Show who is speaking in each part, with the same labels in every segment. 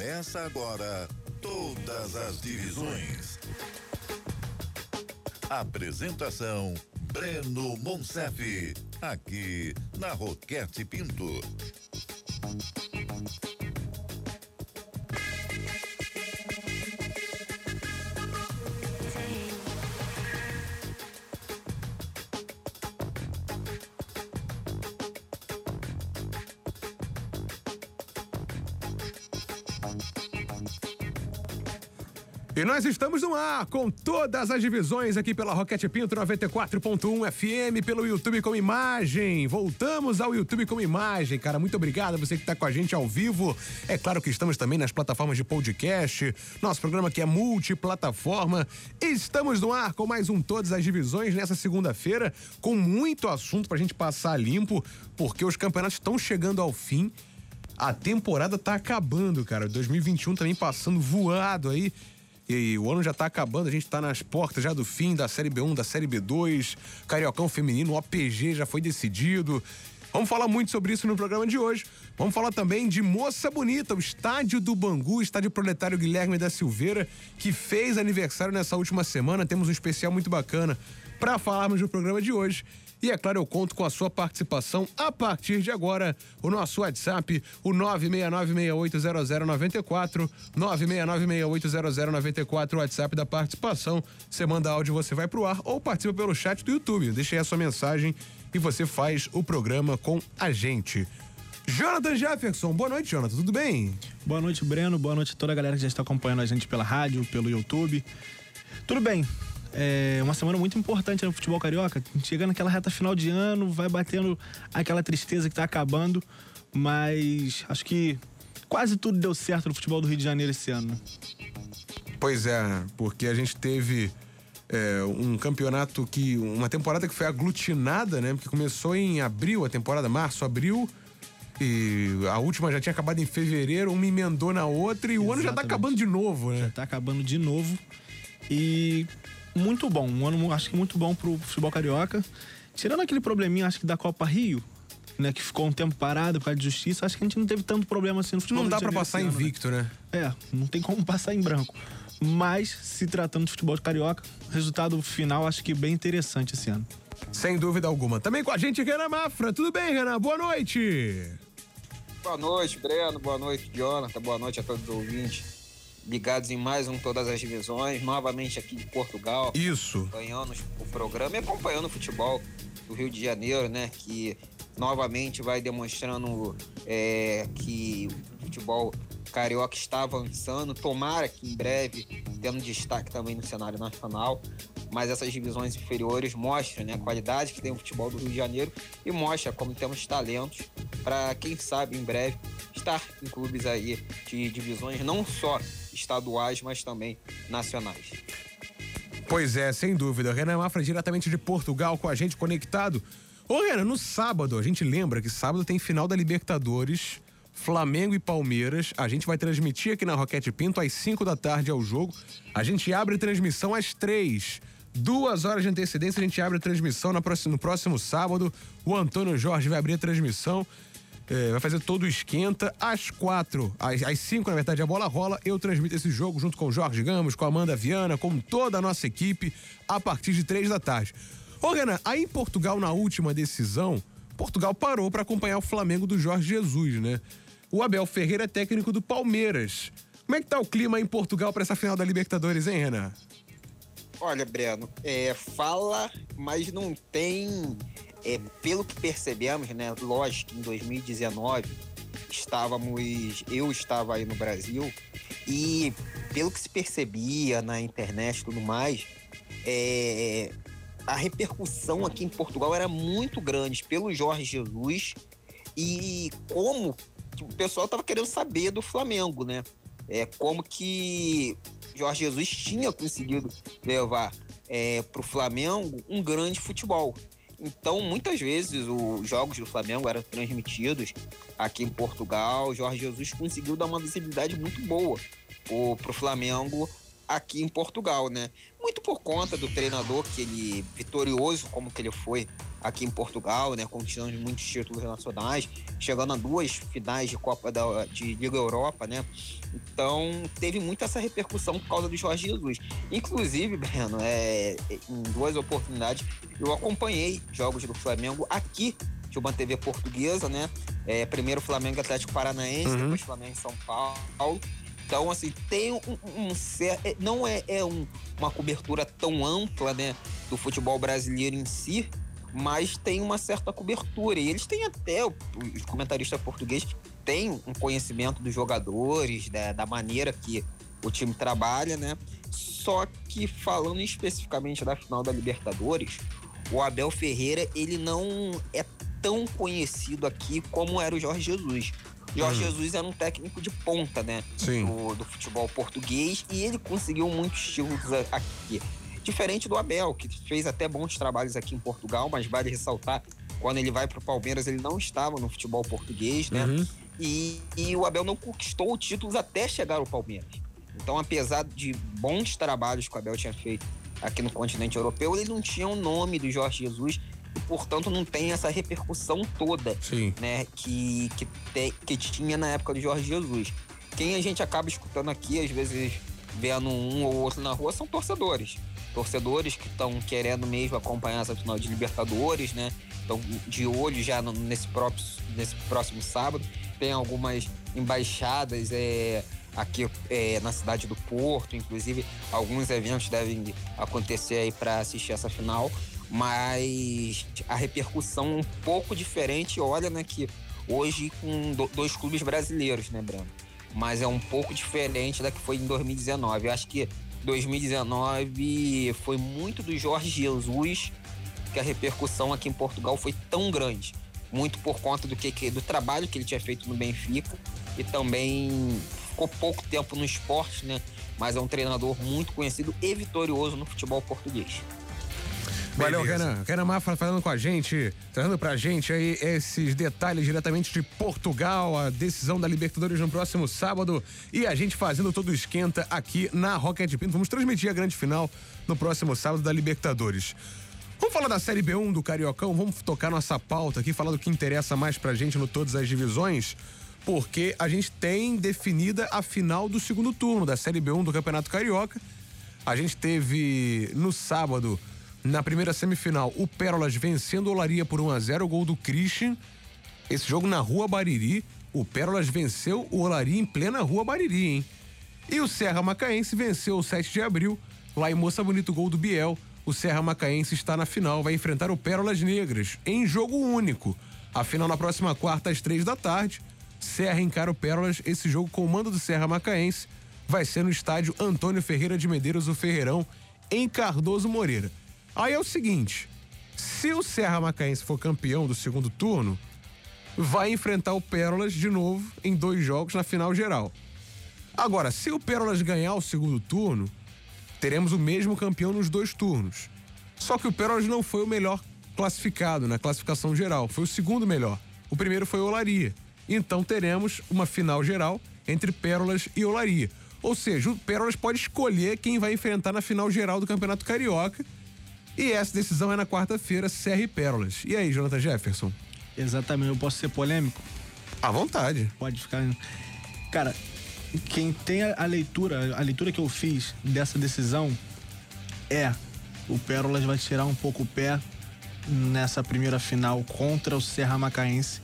Speaker 1: Começa agora todas as divisões. Apresentação Breno Monsef, aqui na Roquete Pinto.
Speaker 2: E nós estamos no ar com todas as divisões aqui pela Roquete Pinto 94.1 FM, pelo YouTube com imagem. Voltamos ao YouTube com imagem, cara. Muito obrigado a você que está com a gente ao vivo. É claro que estamos também nas plataformas de podcast. Nosso programa aqui é multiplataforma. Estamos no ar com mais um Todas as Divisões nessa segunda-feira, com muito assunto pra gente passar limpo, porque os campeonatos estão chegando ao fim. A temporada tá acabando, cara. 2021 também passando voado aí. E o ano já tá acabando, a gente tá nas portas já do fim da Série B1, da Série B2, Cariocão Feminino, OPG já foi decidido. Vamos falar muito sobre isso no programa de hoje. Vamos falar também de Moça Bonita, o estádio do Bangu, estádio proletário Guilherme da Silveira, que fez aniversário nessa última semana. Temos um especial muito bacana para falarmos no programa de hoje. E é claro, eu conto com a sua participação a partir de agora. O nosso WhatsApp, o 969680094, 969680094, o WhatsApp da participação. Você manda áudio, você vai pro ar ou participa pelo chat do YouTube. Deixa aí a sua mensagem e você faz o programa com a gente. Jonathan Jefferson, boa noite, Jonathan, tudo bem?
Speaker 3: Boa noite, Breno. Boa noite a toda a galera que já está acompanhando a gente pela rádio, pelo YouTube. Tudo bem. É uma semana muito importante no futebol carioca. Chegando naquela reta final de ano, vai batendo aquela tristeza que está acabando, mas acho que quase tudo deu certo no futebol do Rio de Janeiro esse ano.
Speaker 2: Pois é, porque a gente teve é, um campeonato que. uma temporada que foi aglutinada, né? Porque começou em abril, a temporada, março, abril. E a última já tinha acabado em fevereiro, uma emendou na outra e o ano já tá acabando de novo, né?
Speaker 3: Já tá acabando de novo. E muito bom, um ano acho que muito bom pro futebol carioca. Tirando aquele probleminha, acho que da Copa Rio, né, que ficou um tempo parado por causa de justiça, acho que a gente não teve tanto problema assim no futebol
Speaker 2: Não dá
Speaker 3: de
Speaker 2: passar
Speaker 3: esse
Speaker 2: invicto, né?
Speaker 3: né? É, não tem como passar em branco. Mas, se tratando de futebol carioca, resultado final acho que bem interessante esse ano.
Speaker 2: Sem dúvida alguma. Também com a gente, Renan Mafra. Tudo bem, Renan? Boa noite.
Speaker 4: Boa noite, Breno. Boa noite, Jonathan. Boa noite a todos os ouvintes. Ligados em mais um Todas as Divisões, novamente aqui de Portugal.
Speaker 2: Isso.
Speaker 4: Acompanhando o programa e acompanhando o futebol do Rio de Janeiro, né? Que novamente vai demonstrando é, que o futebol carioca está avançando. Tomara que em breve tendo destaque também no cenário nacional. Mas essas divisões inferiores mostram né, a qualidade que tem o futebol do Rio de Janeiro e mostra como temos talentos para, quem sabe, em breve estar em clubes aí de divisões não só estaduais, mas também nacionais.
Speaker 2: Pois é, sem dúvida. Renan Mafra diretamente de Portugal com a gente conectado. Ô, Renan, no sábado, a gente lembra que sábado tem final da Libertadores, Flamengo e Palmeiras. A gente vai transmitir aqui na Roquete Pinto às 5 da tarde ao jogo. A gente abre transmissão às 3. Duas horas de antecedência, a gente abre a transmissão no próximo, no próximo sábado. O Antônio Jorge vai abrir a transmissão. É, vai fazer todo o esquenta. Às quatro, às, às cinco, na verdade, a bola rola. Eu transmito esse jogo junto com o Jorge Gamos, com a Amanda Viana, com toda a nossa equipe, a partir de três da tarde. Ô, Renan, aí em Portugal, na última decisão, Portugal parou para acompanhar o Flamengo do Jorge Jesus, né? O Abel Ferreira é técnico do Palmeiras. Como é que tá o clima em Portugal para essa final da Libertadores, hein, Renan?
Speaker 4: Olha, Breno, é, fala, mas não tem. É, pelo que percebemos, né? Lógico em 2019 estávamos. Eu estava aí no Brasil e pelo que se percebia na internet e tudo mais, é, a repercussão aqui em Portugal era muito grande pelo Jorge Jesus e como o pessoal estava querendo saber do Flamengo, né? É, como que Jorge Jesus tinha conseguido levar é, para o Flamengo um grande futebol. Então, muitas vezes, os jogos do Flamengo eram transmitidos aqui em Portugal. Jorge Jesus conseguiu dar uma visibilidade muito boa para o Flamengo aqui em Portugal, né? Muito por conta do treinador que ele vitorioso como que ele foi aqui em Portugal, né? Conquistando muitos títulos nacionais, chegando a duas finais de Copa da, de Liga Europa, né? Então teve muito essa repercussão por causa do Jorge Jesus. Inclusive, Breno, é, em duas oportunidades eu acompanhei jogos do Flamengo aqui de uma TV portuguesa, né? É, primeiro Flamengo Atlético Paranaense, uhum. depois Flamengo São Paulo. Então, assim, tem um, um, um é, não é, é um, uma cobertura tão ampla, né, do futebol brasileiro em si, mas tem uma certa cobertura. E eles têm até, os comentaristas portugueses têm um conhecimento dos jogadores, né, da maneira que o time trabalha, né? Só que falando especificamente da final da Libertadores, o Abel Ferreira, ele não é tão conhecido aqui como era o Jorge Jesus. Jorge hum. Jesus era um técnico de ponta, né?
Speaker 2: Sim.
Speaker 4: Do, do, futebol português e ele conseguiu muitos títulos aqui. Diferente do Abel, que fez até bons trabalhos aqui em Portugal, mas vale ressaltar, quando ele vai para o Palmeiras, ele não estava no futebol português, né? Uhum. E, e o Abel não conquistou títulos até chegar ao Palmeiras. Então, apesar de bons trabalhos que o Abel tinha feito aqui no continente europeu, ele não tinha o nome do Jorge Jesus portanto, não tem essa repercussão toda
Speaker 2: Sim.
Speaker 4: né, que, que, te, que tinha na época do Jorge Jesus. Quem a gente acaba escutando aqui, às vezes vendo um ou outro na rua, são torcedores. Torcedores que estão querendo mesmo acompanhar essa final de Libertadores, né? Estão de olho já no, nesse, próprio, nesse próximo sábado. Tem algumas embaixadas é, aqui é, na cidade do Porto, inclusive alguns eventos devem acontecer aí para assistir essa final mas a repercussão um pouco diferente, olha, né, que hoje com dois clubes brasileiros, né, Breno? Mas é um pouco diferente da que foi em 2019. Eu acho que 2019 foi muito do Jorge Jesus que a repercussão aqui em Portugal foi tão grande. Muito por conta do que do trabalho que ele tinha feito no Benfica e também ficou pouco tempo no esporte, né? Mas é um treinador muito conhecido e vitorioso no futebol português.
Speaker 2: Valeu, Renan. Renan Mafra falando com a gente, trazendo pra gente aí esses detalhes diretamente de Portugal, a decisão da Libertadores no próximo sábado e a gente fazendo todo o esquenta aqui na Rocket Pinto. Vamos transmitir a grande final no próximo sábado da Libertadores. Vamos falar da Série B1 do Cariocão, vamos tocar nossa pauta aqui, falar do que interessa mais pra gente no todas as divisões, porque a gente tem definida a final do segundo turno da Série B1 do Campeonato Carioca. A gente teve no sábado na primeira semifinal, o Pérolas vencendo o Olaria por 1 a 0 o gol do Christian. Esse jogo na Rua Bariri, o Pérolas venceu o Olaria em plena Rua Bariri, hein? E o Serra Macaense venceu o 7 de abril, lá em Moça Bonito, gol do Biel. O Serra Macaense está na final, vai enfrentar o Pérolas Negras, em jogo único. A final na próxima quarta, às três da tarde. Serra encara o Pérolas, esse jogo com o mando do Serra Macaense vai ser no estádio Antônio Ferreira de Medeiros, o Ferreirão, em Cardoso Moreira. Aí é o seguinte: se o Serra Macaense for campeão do segundo turno, vai enfrentar o Pérolas de novo em dois jogos na final geral. Agora, se o Pérolas ganhar o segundo turno, teremos o mesmo campeão nos dois turnos. Só que o Pérolas não foi o melhor classificado na classificação geral, foi o segundo melhor. O primeiro foi Olaria. Então teremos uma final geral entre Pérolas e Olaria. Ou seja, o Pérolas pode escolher quem vai enfrentar na final geral do Campeonato Carioca e essa decisão é na quarta-feira, Serra e Pérolas. E aí, Jonathan Jefferson?
Speaker 3: Exatamente, eu posso ser polêmico?
Speaker 2: À vontade.
Speaker 3: Pode ficar. Cara, quem tem a leitura, a leitura que eu fiz dessa decisão é o Pérolas vai tirar um pouco o pé nessa primeira final contra o Serra Macaense.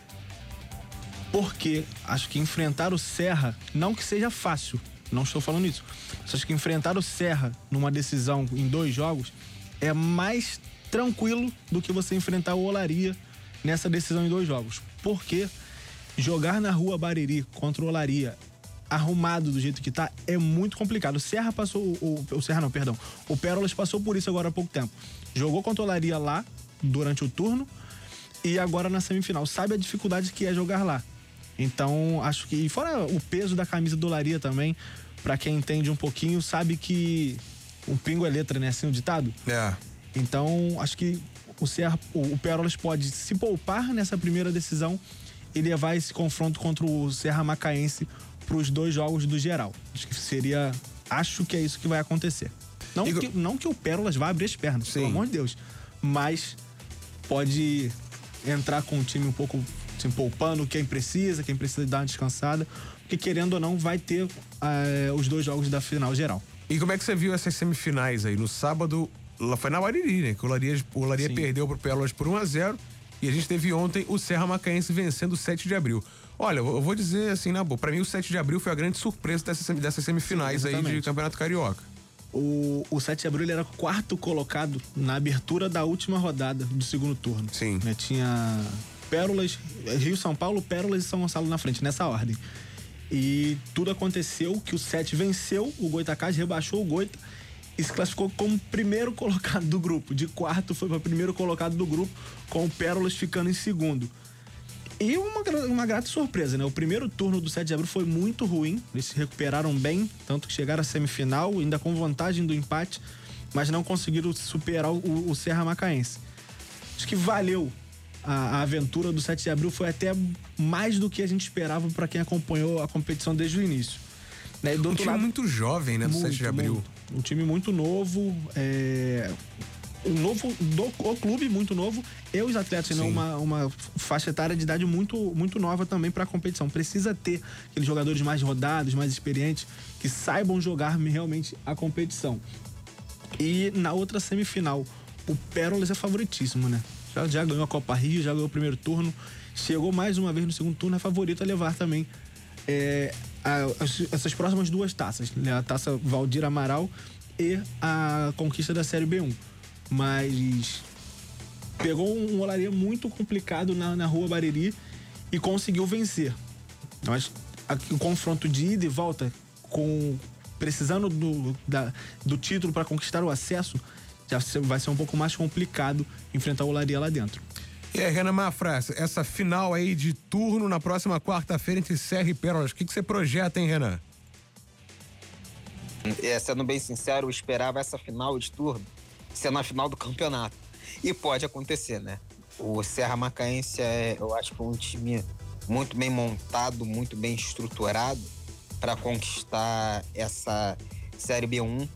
Speaker 3: Porque acho que enfrentar o Serra, não que seja fácil, não estou falando isso. Mas acho que enfrentar o Serra numa decisão em dois jogos é mais tranquilo do que você enfrentar o Olaria nessa decisão em dois jogos. Porque jogar na rua Bariri contra o Olaria arrumado do jeito que tá é muito complicado. O Serra passou, o, o Serra não, perdão, o Pérolas passou por isso agora há pouco tempo. Jogou contra o Olaria lá durante o turno e agora na semifinal. Sabe a dificuldade que é jogar lá. Então, acho que. E fora o peso da camisa do Olaria também, para quem entende um pouquinho, sabe que o pingo é letra, né? Assim o ditado?
Speaker 2: É.
Speaker 3: Então, acho que o, Serra, o, o Pérolas pode se poupar nessa primeira decisão e levar esse confronto contra o Serra Macaense para os dois jogos do geral. Acho que seria acho que é isso que vai acontecer. Não,
Speaker 2: Igor-
Speaker 3: que, não que o Pérolas vá abrir as pernas,
Speaker 2: Sim.
Speaker 3: pelo amor de Deus. Mas pode entrar com o time um pouco assim, poupando quem precisa, quem precisa dar uma descansada. Porque querendo ou não, vai ter eh, os dois jogos da final geral.
Speaker 2: E como é que você viu essas semifinais aí? No sábado, lá foi na Bariri, né? Que o Laria, o Laria
Speaker 3: Sim.
Speaker 2: perdeu pro Pérolas por 1 a 0 E a gente teve ontem o Serra Macaense vencendo o 7 de abril. Olha, eu vou dizer assim, na boa, pra mim o 7 de abril foi a grande surpresa dessas, dessas semifinais
Speaker 3: Sim,
Speaker 2: aí de. Campeonato Carioca.
Speaker 3: O, o 7 de abril ele era quarto colocado na abertura da última rodada do segundo turno.
Speaker 2: Sim.
Speaker 3: Né, Tinha Pérolas, Rio, São Paulo, Pérolas e São Gonçalo na frente, nessa ordem. E tudo aconteceu que o 7 venceu o Goitacás, rebaixou o Goita e se classificou como primeiro colocado do grupo. De quarto foi para primeiro colocado do grupo, com o Pérolas ficando em segundo. E uma, uma grata surpresa, né? O primeiro turno do 7 de abril foi muito ruim. Eles se recuperaram bem, tanto que chegaram à semifinal, ainda com vantagem do empate, mas não conseguiram superar o, o Serra Macaense. Acho que valeu a, a aventura do 7 de abril, foi até mais do que a gente esperava para quem acompanhou a competição desde o início. Né?
Speaker 2: Um time
Speaker 3: lado-
Speaker 2: muito jovem, né? Do 7 de abril.
Speaker 3: muito. Um time muito novo, é, um novo do o clube muito novo e os atletas, né, uma, uma faixa etária de idade muito, muito nova também para a competição. Precisa ter aqueles jogadores mais rodados, mais experientes, que saibam jogar realmente a competição. E na outra semifinal, o Pérolas é favoritíssimo, né? Já, já ganhou a Copa Rio, já ganhou o primeiro turno, chegou mais uma vez no segundo turno, é favorito a levar também é, a- as- essas próximas duas taças, né? a taça Valdir Amaral e a conquista da Série B1. Mas pegou um olaria muito complicado na, na rua Bariri e conseguiu vencer. Mas aqui, o confronto de ida e volta, com precisando do, da- do título para conquistar o acesso, já vai ser um pouco mais complicado enfrentar o olaria lá dentro.
Speaker 2: E aí, Renan Mafra, essa final aí de turno na próxima quarta-feira entre Serra e Pérolas, o que, que você projeta, hein, Renan?
Speaker 4: É, sendo bem sincero, eu esperava essa final de turno ser na final do campeonato. E pode acontecer, né? O Serra Macaense é, eu acho que é um time muito bem montado, muito bem estruturado para conquistar essa Série B1.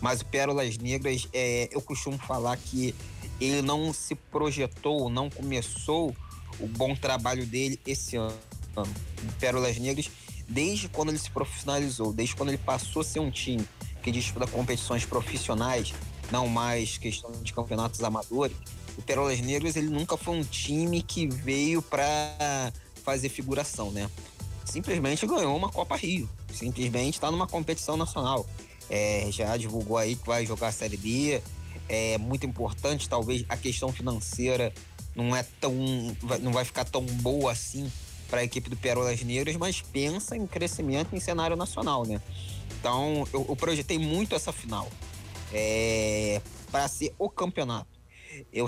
Speaker 4: Mas o Pérolas Negras, é, eu costumo falar que ele não se projetou, não começou o bom trabalho dele esse ano. O Pérolas Negras, desde quando ele se profissionalizou, desde quando ele passou a ser um time que disputa competições profissionais, não mais questão de campeonatos amadores, o Pérolas Negras ele nunca foi um time que veio para fazer figuração, né? Simplesmente ganhou uma Copa Rio, simplesmente está numa competição nacional. É, já divulgou aí que vai jogar a Série B. É muito importante, talvez a questão financeira não é tão, não vai ficar tão boa assim para a equipe do Pérolas Negras, mas pensa em crescimento em cenário nacional, né? Então eu, eu projetei muito essa final é, para ser o campeonato. Eu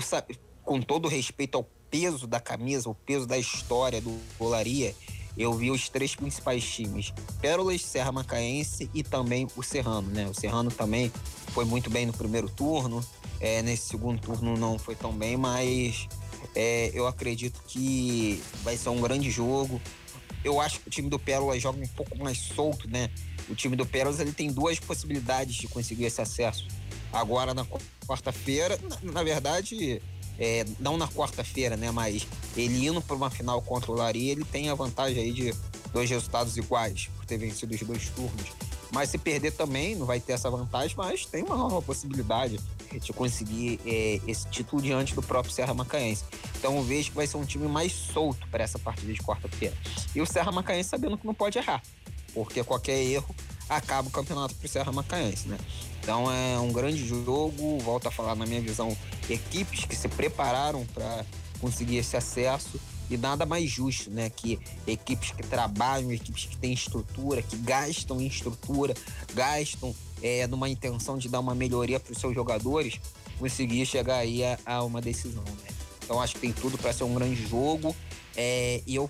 Speaker 4: com todo respeito ao peso da camisa, o peso da história do Olaria, eu vi os três principais times: Pérolas, Serra Macaense e também o Serrano, né? O Serrano também foi muito bem no primeiro turno, é, nesse segundo turno não foi tão bem, mas é, eu acredito que vai ser um grande jogo. Eu acho que o time do Pérolas joga um pouco mais solto, né? O time do Pérolas ele tem duas possibilidades de conseguir esse acesso. Agora na quarta-feira, na, na verdade, é, não na quarta-feira, né? Mas ele indo para uma final contra o Lari, ele tem a vantagem aí de dois resultados iguais, por ter vencido os dois turnos. Mas se perder também, não vai ter essa vantagem, mas tem uma nova possibilidade de conseguir é, esse título diante do próprio Serra Macaense. Então eu vejo que vai ser um time mais solto para essa partida de quarta-feira. E o Serra Macaense sabendo que não pode errar, porque qualquer erro acaba o campeonato para o Serra Macaense, né? Então é um grande jogo, volto a falar na minha visão, equipes que se prepararam para conseguir esse acesso e nada mais justo, né? Que equipes que trabalham, equipes que têm estrutura, que gastam em estrutura, gastam é, numa intenção de dar uma melhoria para os seus jogadores, conseguir chegar aí a, a uma decisão, né? Então acho que tem tudo para ser um grande jogo. É, e eu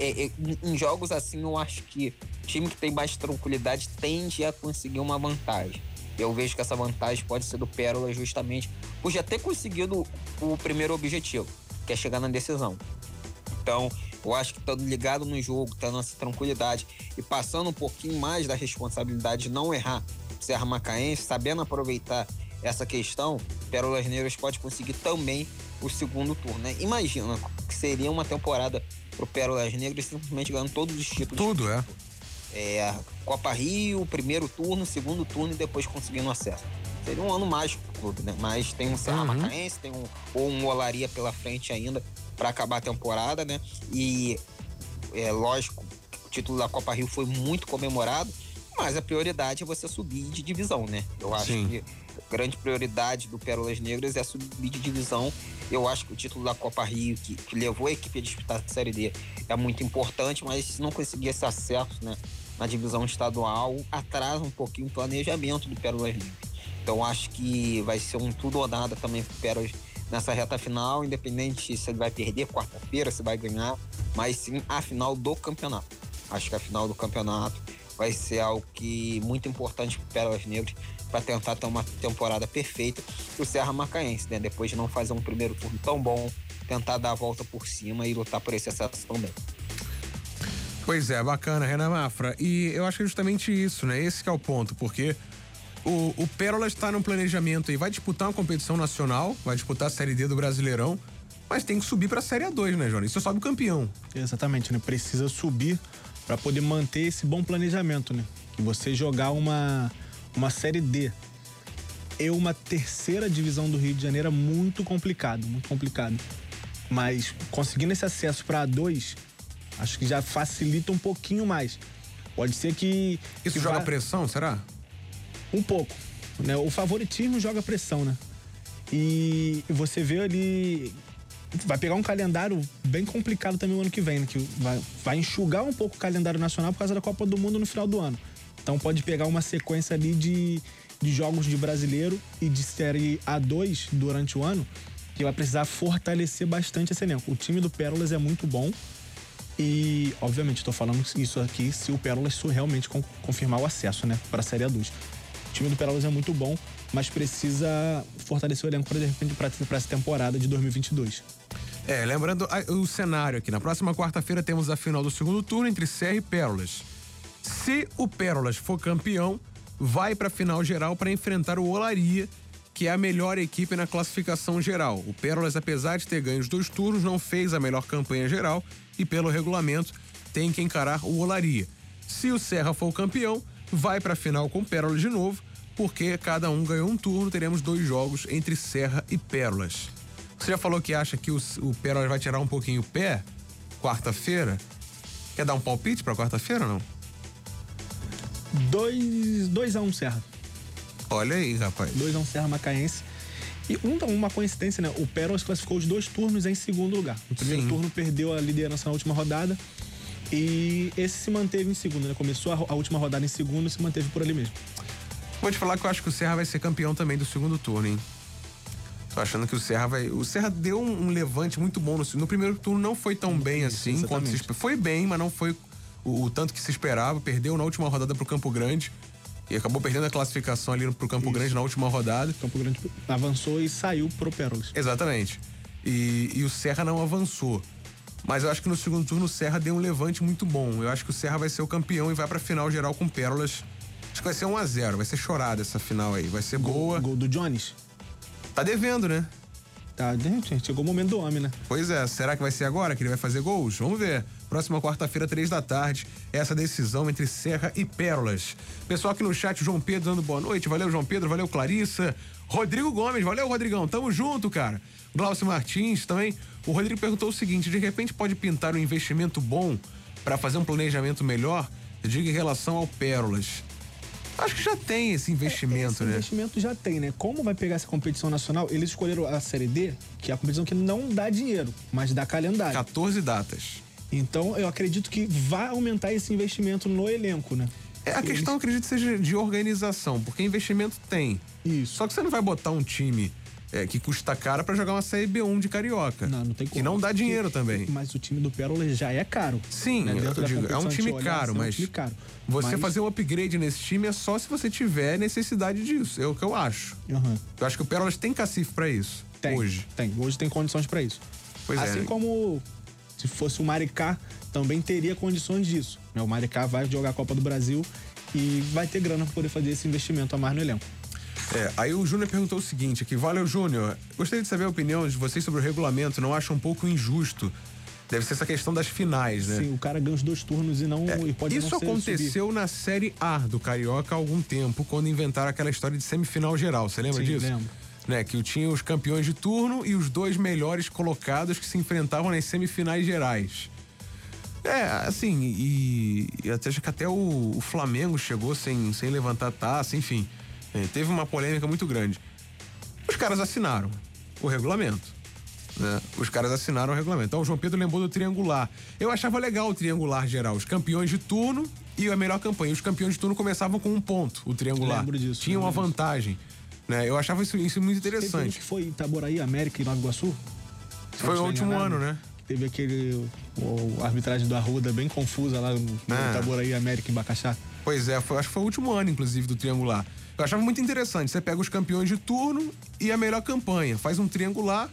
Speaker 4: é, é, em- jogos assim, eu acho que time que tem mais tranquilidade tende a conseguir uma vantagem. Eu vejo que essa vantagem pode ser do Pérola justamente por já ter conseguido o primeiro objetivo, que é chegar na decisão. Então, Eu acho que estando ligado no jogo, tendo essa tranquilidade e passando um pouquinho mais da responsabilidade de não errar Serra Macaense, sabendo aproveitar essa questão, Pérolas Negras pode conseguir também o segundo turno. Né? Imagina que seria uma temporada pro Pérolas Negras simplesmente ganhando todos os títulos.
Speaker 2: Tudo, é.
Speaker 4: É, Copa Rio, primeiro turno, segundo turno e depois conseguindo acesso. Seria um ano mágico pro clube, né? Mas tem um Serra
Speaker 2: Uhum.
Speaker 4: Macaense, tem um, ou um Olaria pela frente ainda para acabar a temporada, né? E é lógico, o título da Copa Rio foi muito comemorado, mas a prioridade é você subir de divisão, né? Eu acho
Speaker 2: Sim.
Speaker 4: que grande prioridade do Pérolas Negras é subir de divisão. Eu acho que o título da Copa Rio, que, que levou a equipe a disputar a Série D, é muito importante, mas se não conseguir esse acesso né, na divisão estadual, atrasa um pouquinho o planejamento do Pérolas Negras. Então acho que vai ser um tudo ou nada também pro Pérolas nessa reta final, independente se ele vai perder quarta-feira, se vai ganhar, mas sim a final do campeonato. Acho que a final do campeonato vai ser algo que muito importante para Pérolas Negras para tentar ter uma temporada perfeita o Serra Macaense, né? Depois de não fazer um primeiro turno tão bom, tentar dar a volta por cima e lutar por esse acesso também.
Speaker 2: Pois é, bacana, Renan Mafra. E eu acho que é justamente isso, né? Esse que é o ponto, porque o, o Pérola está no planejamento e vai disputar uma competição nacional, vai disputar a Série D do Brasileirão, mas tem que subir para a Série A2, né, Johnny? Isso sobe o campeão.
Speaker 3: Exatamente, né? Precisa subir para poder manter esse bom planejamento, né? Que você jogar uma, uma série D e uma terceira divisão do Rio de Janeiro é muito complicado, muito complicado. Mas conseguindo esse acesso para A2, acho que já facilita um pouquinho mais. Pode ser que.
Speaker 2: Isso
Speaker 3: que
Speaker 2: joga
Speaker 3: vá-
Speaker 2: pressão, será?
Speaker 3: um pouco. Né? O favoritismo joga pressão, né? E você vê ali. Vai pegar um calendário bem complicado também o ano que vem, né? Que vai, vai enxugar um pouco o calendário nacional por causa da Copa do Mundo no final do ano. Então pode pegar uma sequência ali de, de jogos de brasileiro e de série A2 durante o ano, que vai precisar fortalecer bastante esse elenco. O time do Pérolas é muito bom. E, obviamente, estou falando isso aqui se o Pérolas realmente con- confirmar o acesso, né, para a Série A2. O time do Pérolas é muito bom, mas precisa fortalecer o elenco de repente para essa temporada de 2022.
Speaker 2: É, lembrando o cenário aqui. Na próxima quarta-feira temos a final do segundo turno entre Serra e Pérolas. Se o Pérolas for campeão, vai para a final geral para enfrentar o Olaria, que é a melhor equipe na classificação geral. O Pérolas, apesar de ter ganho os dois turnos, não fez a melhor campanha geral e, pelo regulamento, tem que encarar o Olaria. Se o Serra for campeão, vai para a final com o Pérolas de novo, porque cada um ganhou um turno, teremos dois jogos entre Serra e Pérolas. Você já falou que acha que o, o Pérolas vai tirar um pouquinho o pé quarta-feira? Quer dar um palpite para quarta-feira ou não?
Speaker 3: 2 dois a 1 um Serra.
Speaker 2: Olha aí, rapaz.
Speaker 3: 2 a 1 um Serra Macaense. E um, uma coincidência, né? O Pérolas classificou os dois turnos em segundo lugar. No primeiro
Speaker 2: Sim.
Speaker 3: turno perdeu a liderança na última rodada. E esse se manteve em segundo, né? Começou a, a última rodada em segundo e se manteve por ali mesmo.
Speaker 2: Vou te falar que eu acho que o Serra vai ser campeão também do segundo turno, hein? Tô achando que o Serra vai. O Serra deu um, levante muito bom no, no primeiro turno, não foi tão bem
Speaker 3: Isso,
Speaker 2: assim Foi bem, mas não foi o, o tanto que se esperava. Perdeu na última rodada pro Campo Grande. E acabou perdendo a classificação ali pro Campo
Speaker 3: Isso.
Speaker 2: Grande na última rodada.
Speaker 3: Campo Grande avançou e saiu pro Pérolas.
Speaker 2: Exatamente. E, e o Serra não avançou. Mas eu acho que no segundo turno o Serra deu um levante muito bom. Eu acho que o Serra vai ser o campeão e vai pra final geral com pérolas. Acho que vai ser 1 a 0 vai ser chorada essa final aí. Vai ser boa.
Speaker 3: Gol do Jones.
Speaker 2: Tá devendo, né?
Speaker 3: Tá, gente, chegou o momento do homem, né?
Speaker 2: Pois é, será que vai ser agora que ele vai fazer gols? Vamos ver. Próxima quarta-feira, três da tarde, essa decisão entre Serra e Pérolas. Pessoal aqui no chat, João Pedro dando boa noite. Valeu, João Pedro. Valeu, Clarissa. Rodrigo Gomes. Valeu, Rodrigão. Tamo junto, cara. Glaucio Martins também. O Rodrigo perguntou o seguinte: de repente pode pintar um investimento bom para fazer um planejamento melhor? Eu digo em relação ao Pérolas. Acho que já tem esse investimento,
Speaker 3: Esse
Speaker 2: né?
Speaker 3: investimento já tem, né? Como vai pegar essa competição nacional, eles escolheram a Série D, que é a competição que não dá dinheiro, mas dá calendário.
Speaker 2: 14 datas.
Speaker 3: Então, eu acredito que vai aumentar esse investimento no elenco, né?
Speaker 2: É, a
Speaker 3: Eles-
Speaker 2: questão, acredito, seja de organização, porque investimento tem.
Speaker 3: Isso.
Speaker 2: Só que você não vai botar um time é, que custa caro pra jogar uma Série B1 de Carioca.
Speaker 3: Não, não tem
Speaker 2: Que
Speaker 3: como.
Speaker 2: não dá
Speaker 3: Porque-
Speaker 2: dinheiro também.
Speaker 3: Mas o time do Pérola já é caro.
Speaker 2: Sim,
Speaker 3: né?
Speaker 2: eu digo, é um time caro,
Speaker 3: assim, é um
Speaker 2: mas
Speaker 3: time caro.
Speaker 2: você
Speaker 3: Mas-
Speaker 2: fazer um upgrade nesse time é só se você tiver necessidade disso. É o que eu acho.
Speaker 3: Aham.
Speaker 2: Eu acho que o Pérolas tem cacife pra isso.
Speaker 3: Tem,
Speaker 2: Hoje.
Speaker 3: Tem, hoje tem condições pra isso.
Speaker 2: Pois é.
Speaker 3: assim como Se fosse o Maricá, também teria condições disso. né? O Maricá vai jogar a Copa do Brasil e vai ter grana para poder fazer esse investimento a mais no elenco.
Speaker 2: É, aí o Júnior perguntou o seguinte aqui, valeu Júnior, gostaria de saber a opinião de vocês sobre o regulamento, não acha um pouco injusto? Deve ser essa questão das finais, né?
Speaker 3: Sim, o cara ganha os dois turnos e não e pode
Speaker 2: Isso
Speaker 3: não
Speaker 2: aconteceu na Série A do Carioca há algum tempo, quando inventaram aquela história de semifinal geral. Você lembra
Speaker 3: Sim,
Speaker 2: disso?
Speaker 3: lembro.
Speaker 2: Né, que tinha os campeões de turno e os dois melhores colocados que se enfrentavam nas semifinais gerais. É, assim, e, e até, acho que até o, o Flamengo chegou sem, sem levantar taça, enfim. É, teve uma polêmica muito grande. Os caras assinaram o regulamento. né? Os caras assinaram o regulamento. Então o João Pedro lembrou do triangular. Eu achava legal o triangular geral. Os campeões de turno e a melhor campanha. Os campeões de turno começavam com um ponto, o triangular.
Speaker 3: Lembro disso,
Speaker 2: Tinha uma
Speaker 3: disso.
Speaker 2: vantagem. Né? Eu achava isso, isso muito
Speaker 3: Teve
Speaker 2: interessante.
Speaker 3: que foi Itaboraí, América e Nova Iguaçu?
Speaker 2: Foi o último
Speaker 3: enganado.
Speaker 2: ano, né?
Speaker 3: Teve aquele. O, a arbitragem do Arruda bem confusa lá no, no
Speaker 2: Ah.
Speaker 3: Itaboraí, América e Bacaxá.
Speaker 2: Pois é, foi- acho que foi o último ano, inclusive, do triangular. Eu achava muito interessante. Você pega os campeões de turno e a melhor campanha. Faz um triangular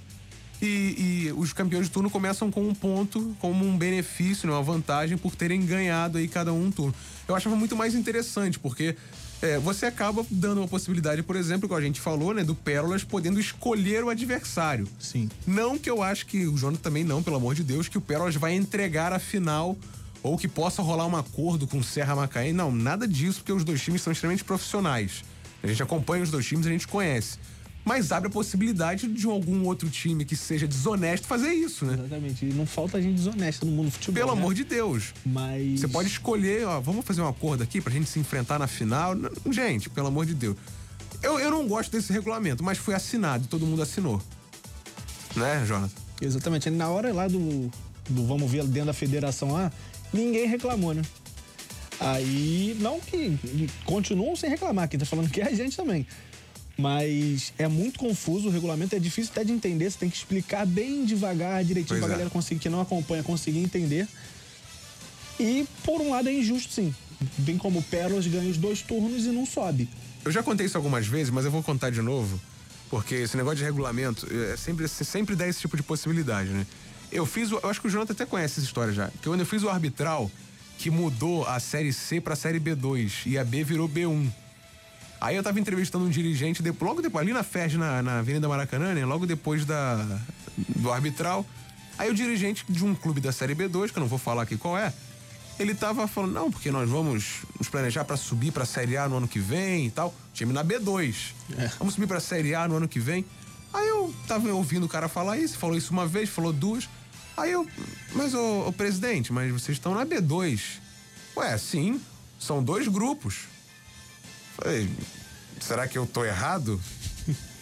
Speaker 2: e, e os campeões de turno começam com um ponto, como um benefício, né, uma vantagem por terem ganhado aí cada um um turno. Eu achava muito mais interessante, porque é, você acaba dando uma possibilidade, por exemplo, que a gente falou, né, do Pérolas podendo escolher o adversário.
Speaker 3: Sim.
Speaker 2: Não que eu acho que o Jonathan também não, pelo amor de Deus, que o Pérolas vai entregar a final ou que possa rolar um acordo com o Serra Macaé. Não, nada disso, porque os dois times são extremamente profissionais. A gente acompanha os dois times, a gente conhece. Mas abre a possibilidade de algum outro time que seja desonesto fazer isso, né?
Speaker 3: Exatamente. E não falta gente desonesta no mundo do futebol.
Speaker 2: Pelo
Speaker 3: né?
Speaker 2: amor de Deus.
Speaker 3: Mas.
Speaker 2: Você pode escolher, ó, vamos fazer um acordo aqui pra gente se enfrentar na final. Gente, pelo amor de Deus. Eu, eu não gosto desse regulamento, mas foi assinado e todo mundo assinou. Né, Jonathan?
Speaker 3: Exatamente. Na hora lá do, do vamos ver dentro da federação lá, ninguém reclamou, né? Aí, não que continuam sem reclamar, quem tá falando que é a gente também. Mas é muito confuso o regulamento, é difícil até de entender, você tem que explicar bem devagar, direitinho
Speaker 2: Pois
Speaker 3: pra
Speaker 2: é.
Speaker 3: galera conseguir, que não acompanha, conseguir entender. E por um lado é injusto, sim. Bem como o Pérolas ganha os dois turnos e não sobe.
Speaker 2: Eu já contei isso algumas vezes, mas eu vou contar de novo, porque esse negócio de regulamento é sempre, sempre dá esse tipo de possibilidade, né? Eu fiz, o- eu acho que o Jonathan até conhece essa história já, que quando eu fiz o arbitral, que mudou a série C pra série B2 e a B virou B1. Aí eu tava entrevistando um dirigente, de- logo depois, ali na FERJ, na, na Avenida Maracanã, né? Logo depois da, do arbitral. Aí o dirigente de um clube da Série B2, que eu não vou falar aqui qual é, ele tava falando, não, porque nós vamos nos planejar pra subir pra Série A no ano que vem e tal. Time na B2. Vamos subir pra Série A no ano que vem. Aí eu tava ouvindo o cara falar isso, falou isso uma vez, falou duas. Aí eu, mas ô, presidente, mas vocês estão na B2. Ué, sim, são dois grupos. Falei, será que eu tô errado?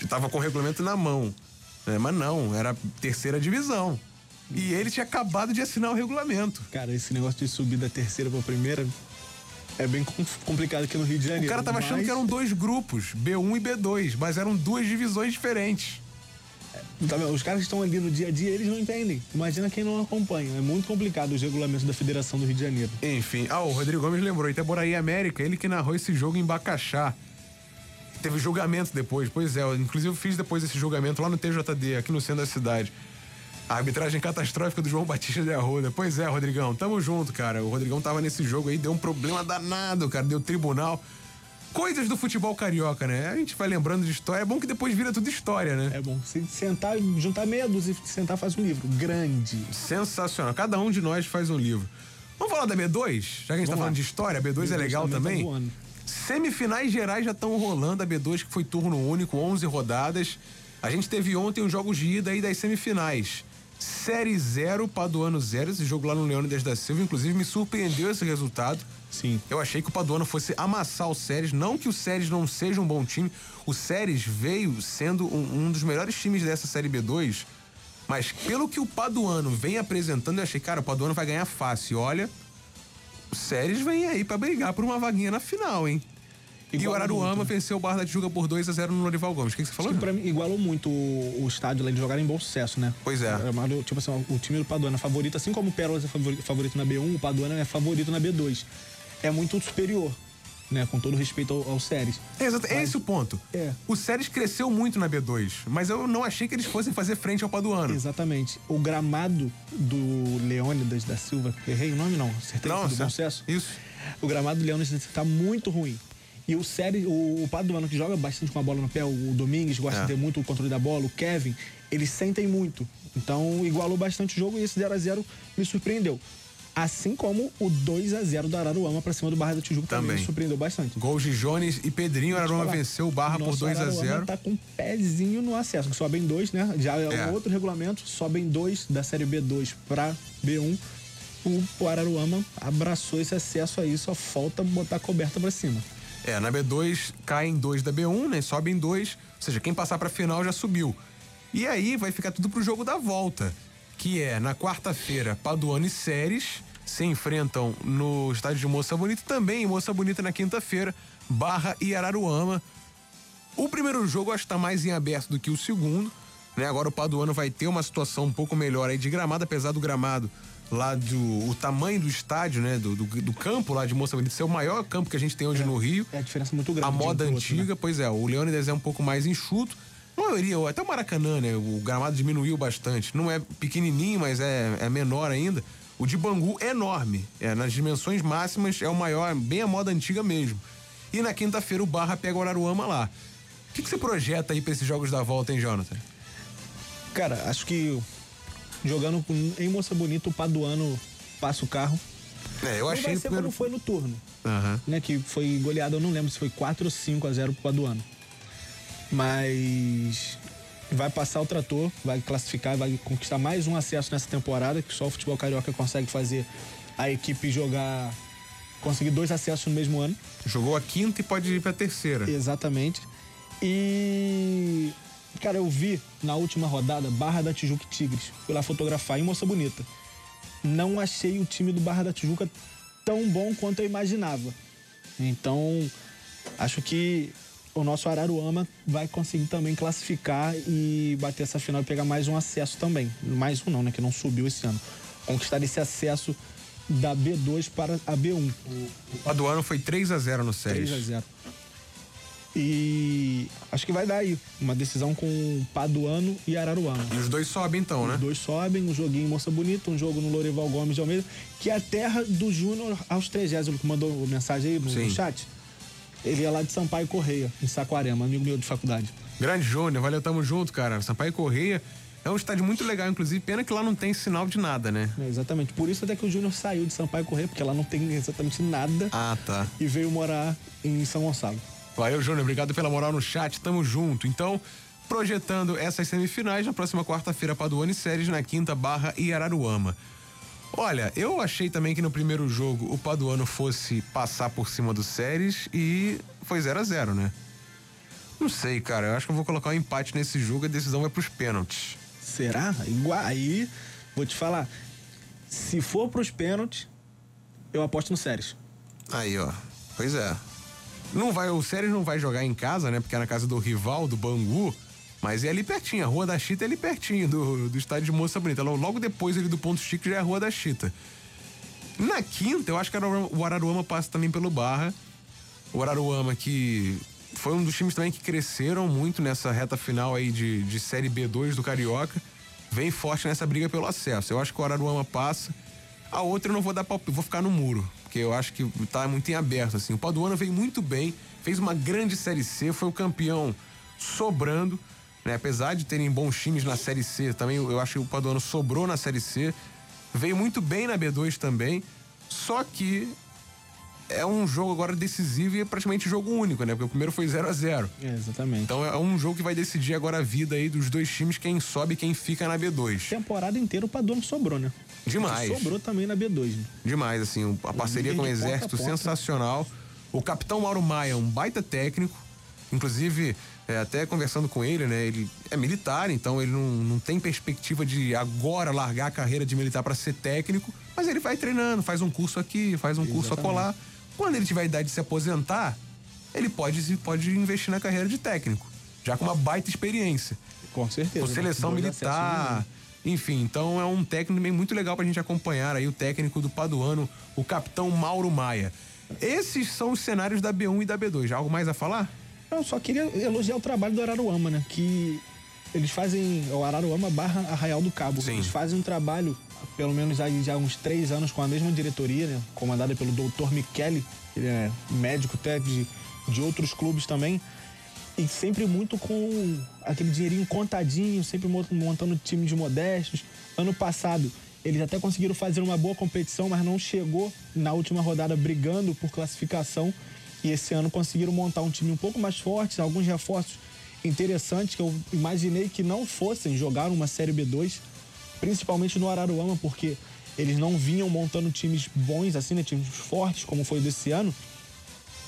Speaker 2: Eu tava com o regulamento na mão. né? Mas não, era terceira divisão. E ele tinha acabado de assinar o regulamento.
Speaker 3: Cara, esse negócio de subir da terceira pra primeira é bem com- complicado aqui no Rio de Janeiro.
Speaker 2: O cara tava achando
Speaker 3: mas-
Speaker 2: que eram dois grupos, B1 e B2, mas eram duas divisões diferentes.
Speaker 3: Tá? Os caras que estão ali no dia a dia, eles não entendem. Imagina quem não acompanha. É muito complicado os regulamentos da Federação do Rio de Janeiro.
Speaker 2: Enfim, ah, o Rodrigo Gomes lembrou, Itaboraí América, ele que narrou esse jogo em Bacaxá. Teve julgamento depois, pois é, eu, inclusive fiz depois esse julgamento lá no TJD, aqui no centro da cidade. A arbitragem catastrófica do João Batista de Arruda. Pois é, Rodrigão, tamo junto, cara. O Rodrigão tava nesse jogo aí, deu um problema danado, cara, deu tribunal. Coisas do futebol carioca, né? A gente vai lembrando de história. É bom que depois vira tudo história, né?
Speaker 3: É bom. Se sentar, juntar meia dúzia e sentar, faz um livro. Grande.
Speaker 2: Sensacional. Cada um de nós faz um livro. Vamos falar da B2? Já que a gente tá
Speaker 3: Vamos
Speaker 2: falando
Speaker 3: lá.
Speaker 2: de história, a B2, é
Speaker 3: B2
Speaker 2: legal
Speaker 3: também tá
Speaker 2: também. Semifinais gerais já estão rolando. A B2 que foi turno único, 11 rodadas. A gente teve ontem os jogos de ida aí das semifinais. Série 0, Paduano 0. Esse jogo lá no Leônidas da Silva. Inclusive, me surpreendeu esse resultado.
Speaker 3: Sim.
Speaker 2: Eu achei que o Paduano fosse amassar o Séries. Não que o Séries não seja um bom time. O Séries veio sendo um, um dos melhores times dessa Série B2. Mas pelo que o Paduano vem apresentando, eu achei, cara, o Paduano vai ganhar fácil. Olha, o Séries vem aí pra brigar por uma vaguinha na final, hein? e o Araruama
Speaker 3: muito.
Speaker 2: venceu o Barra da Tijuca por 2 a 0 no Lorival Gomes. O que, que você falou?
Speaker 3: Que pra mim igualou muito o, o estádio lá de jogar em bom sucesso, né?
Speaker 2: Pois é.
Speaker 3: mas, Tipo assim, o time do Paduana é favorito, assim como o Pérolas é favori- favorito na B1, o Paduana é favorito na B2. É muito superior. né? Com todo respeito ao, ao Séries.
Speaker 2: É, exato, é esse o ponto.
Speaker 3: É.
Speaker 2: O Séries cresceu muito na B2, mas eu não achei que eles fossem fazer frente ao Paduano.
Speaker 3: Exatamente. O gramado do Leônidas da Silva, errei o nome não, acertei
Speaker 2: Não,
Speaker 3: do sucesso.
Speaker 2: Isso.
Speaker 3: O gramado do Leônidas tá muito ruim. E o série, o, o Paduano que joga bastante com a bola no pé, o Domingues gosta
Speaker 2: É.
Speaker 3: de ter muito o controle da bola, o Kevin, eles sentem muito. Então igualou bastante o jogo e esse 0 a 0 me surpreendeu. Assim como o 2 a 0 do Araruama pra cima do Barra da Tijuca também,
Speaker 2: Também.
Speaker 3: me surpreendeu bastante.
Speaker 2: Gols de Jones e Pedrinho. Araruama
Speaker 3: falar,
Speaker 2: venceu o Barra por
Speaker 3: Nosso
Speaker 2: 2 a
Speaker 3: Araruama
Speaker 2: 0
Speaker 3: tá com um pezinho no acesso, que sobem dois, né? Já é,
Speaker 2: É.
Speaker 3: um outro regulamento, sobem dois da série B2 pra B1. O, o Araruama abraçou esse acesso aí, só falta botar a coberta pra cima.
Speaker 2: É, na B2 caem dois da B1, né? Sobem dois. Ou seja, quem passar pra final já subiu. E aí vai ficar tudo pro jogo da volta. Que é na quarta-feira, Paduano e Séries se enfrentam no estádio de Moça Bonita. Também em Moça Bonita na quinta-feira, Barra e Araruama. O primeiro jogo acho que tá mais em aberto do que o segundo. Né? Agora o Paduano vai ter uma situação um pouco melhor aí de gramado, apesar do gramado lá do o tamanho do estádio, né? Do, do, do campo lá de Moça Bonita ser o maior campo que a gente tem hoje no Rio.
Speaker 3: É a diferença muito grande.
Speaker 2: A moda
Speaker 3: pro outro,
Speaker 2: antiga,
Speaker 3: né?
Speaker 2: pois é, o Leônidas é um pouco mais enxuto. A maioria, até o Maracanã, né? O gramado diminuiu bastante. Não é pequenininho, mas é, é menor ainda. O de Bangu é enorme. É, nas dimensões máximas é o maior, bem a moda antiga mesmo. E na quinta-feira o Barra pega o Araruama lá. O que, que você projeta aí pra esses jogos da volta, hein, Jonathan?
Speaker 3: Cara, acho que jogando em Moça Bonita, o Paduano passa o carro.
Speaker 2: É, eu
Speaker 3: Não
Speaker 2: achei
Speaker 3: vai
Speaker 2: o
Speaker 3: ser
Speaker 2: primeiro...
Speaker 3: como foi no turno.
Speaker 2: Aham.
Speaker 3: né, que foi goleada, eu não lembro se foi 4 ou 5 a 0 pro Paduano. Mas vai passar o trator, vai classificar, vai conquistar mais um acesso nessa temporada, que só o futebol carioca consegue fazer a equipe jogar, conseguir dois acessos no mesmo ano.
Speaker 2: Jogou a quinta e pode ir pra terceira.
Speaker 3: Exatamente. E. Cara, eu vi na última rodada Barra da Tijuca e Tigres. Fui lá fotografar em Moça Bonita. Não achei o time do Barra da Tijuca tão bom quanto eu imaginava. Então, acho que o nosso Araruama vai conseguir também classificar e bater essa final e pegar mais um acesso também. Mais um não, né? Que não subiu esse ano. Conquistar esse acesso da B2 para a B1.
Speaker 2: O Paduano foi 3 a 0 no Séries.
Speaker 3: 3 a 0 E acho que vai dar aí uma decisão com Paduano e Araruama.
Speaker 2: E os dois sobem então, né?
Speaker 3: Os dois sobem, um joguinho em Moça Bonita, um jogo no Lourival Gomes de Almeida, que é a terra do Júnior aos 30, que mandou mensagem aí no,
Speaker 2: Sim.
Speaker 3: no chat. Ele é lá de Sampaio Correia, em Saquarema, amigo meu de faculdade.
Speaker 2: Grande Júnior, valeu, tamo junto, cara. Sampaio Correia é um estádio muito legal, inclusive. Pena que lá não tem sinal de nada, né?
Speaker 3: É, exatamente. Por isso até que o Júnior saiu de Sampaio Correia, porque lá não tem exatamente nada
Speaker 2: Ah, tá.
Speaker 3: e veio morar em São Gonçalo.
Speaker 2: Valeu, Júnior. Obrigado pela moral no chat. Tamo junto. Então, projetando essas semifinais, na próxima quarta-feira, Paduano e Séries, na quinta, Barra e Araruama. Olha, eu achei também que no primeiro jogo o Paduano fosse passar por cima do Séries e foi 0 a 0 né? Não sei, cara. Eu acho que eu vou colocar um empate nesse jogo e a decisão vai pros pênaltis.
Speaker 3: Será? Igual, aí, vou te falar. Se for pros pênaltis, eu aposto no Séries.
Speaker 2: Aí, ó. Pois é. Não vai, o Séries não vai jogar em casa, né? Porque é na casa do rival, do Bangu. Mas é ali pertinho, a Rua da Chita é ali pertinho do, do estádio de Moça Bonita. Logo- depois ali do Ponto Chique já é a Rua da Chita. Na quinta, eu acho que o Araruama passa também pelo Barra. O Araruama que foi um dos times também que cresceram muito nessa reta final aí de, de Série B2 do Carioca. Vem forte nessa briga pelo acesso. Eu acho que o Araruama passa. A outra eu não vou dar palpite, vou ficar no muro. Porque eu acho que tá muito em aberto, assim. O Paduano veio muito bem, fez uma grande Série C, foi o campeão sobrando, né? Apesar de terem bons times na Série C, também eu acho que o Paduano sobrou na Série C. Veio muito bem na B2 também. Só que é um jogo agora decisivo e é praticamente jogo único, né? Porque o primeiro foi 0 a 0
Speaker 3: É, exatamente.
Speaker 2: Então é um jogo que vai decidir agora a vida aí dos dois times, quem sobe e quem fica na B2.
Speaker 3: Temporada inteira o Paduano sobrou, né?
Speaker 2: Demais.
Speaker 3: Sobrou também na B2, né?
Speaker 2: Demais, assim, a parceria com o Exército
Speaker 3: ponta.
Speaker 2: sensacional. O capitão Mauro Maia, um baita técnico. Inclusive, é, até conversando com ele, né? Ele é militar, então ele não, não tem perspectiva de agora largar a carreira de militar para ser técnico, mas ele vai treinando, faz um curso aqui, faz um curso acolá. Quando ele tiver a idade de se aposentar, ele pode, pode investir na carreira de técnico, já com uma baita experiência.
Speaker 3: Com certeza.
Speaker 2: Com seleção
Speaker 3: Dois
Speaker 2: militar,
Speaker 3: né?
Speaker 2: Enfim, então é um técnico também muito legal pra gente acompanhar aí, o técnico do Paduano, o capitão Mauro Maia. Esses são os cenários da B1 e da B2. Algo mais a falar?
Speaker 3: Eu só queria elogiar o trabalho do Araruama, né? Que eles fazem. O Araruama barra Arraial do Cabo.
Speaker 2: Sim.
Speaker 3: Eles fazem um trabalho, pelo menos há já uns três anos, com a mesma diretoria, né? Comandada pelo Dr. Michele, ele é médico até de, de outros clubes também. E sempre muito com aquele dinheirinho contadinho, sempre mo- montando times modestos. Ano passado, eles até conseguiram fazer uma boa competição, mas não chegou na última rodada brigando por classificação. E esse ano conseguiram montar um time um pouco mais forte, alguns reforços interessantes que eu imaginei que não fossem jogar uma Série B2, principalmente no Araruama, porque eles não vinham montando times bons, assim, né? Times fortes, como foi desse ano.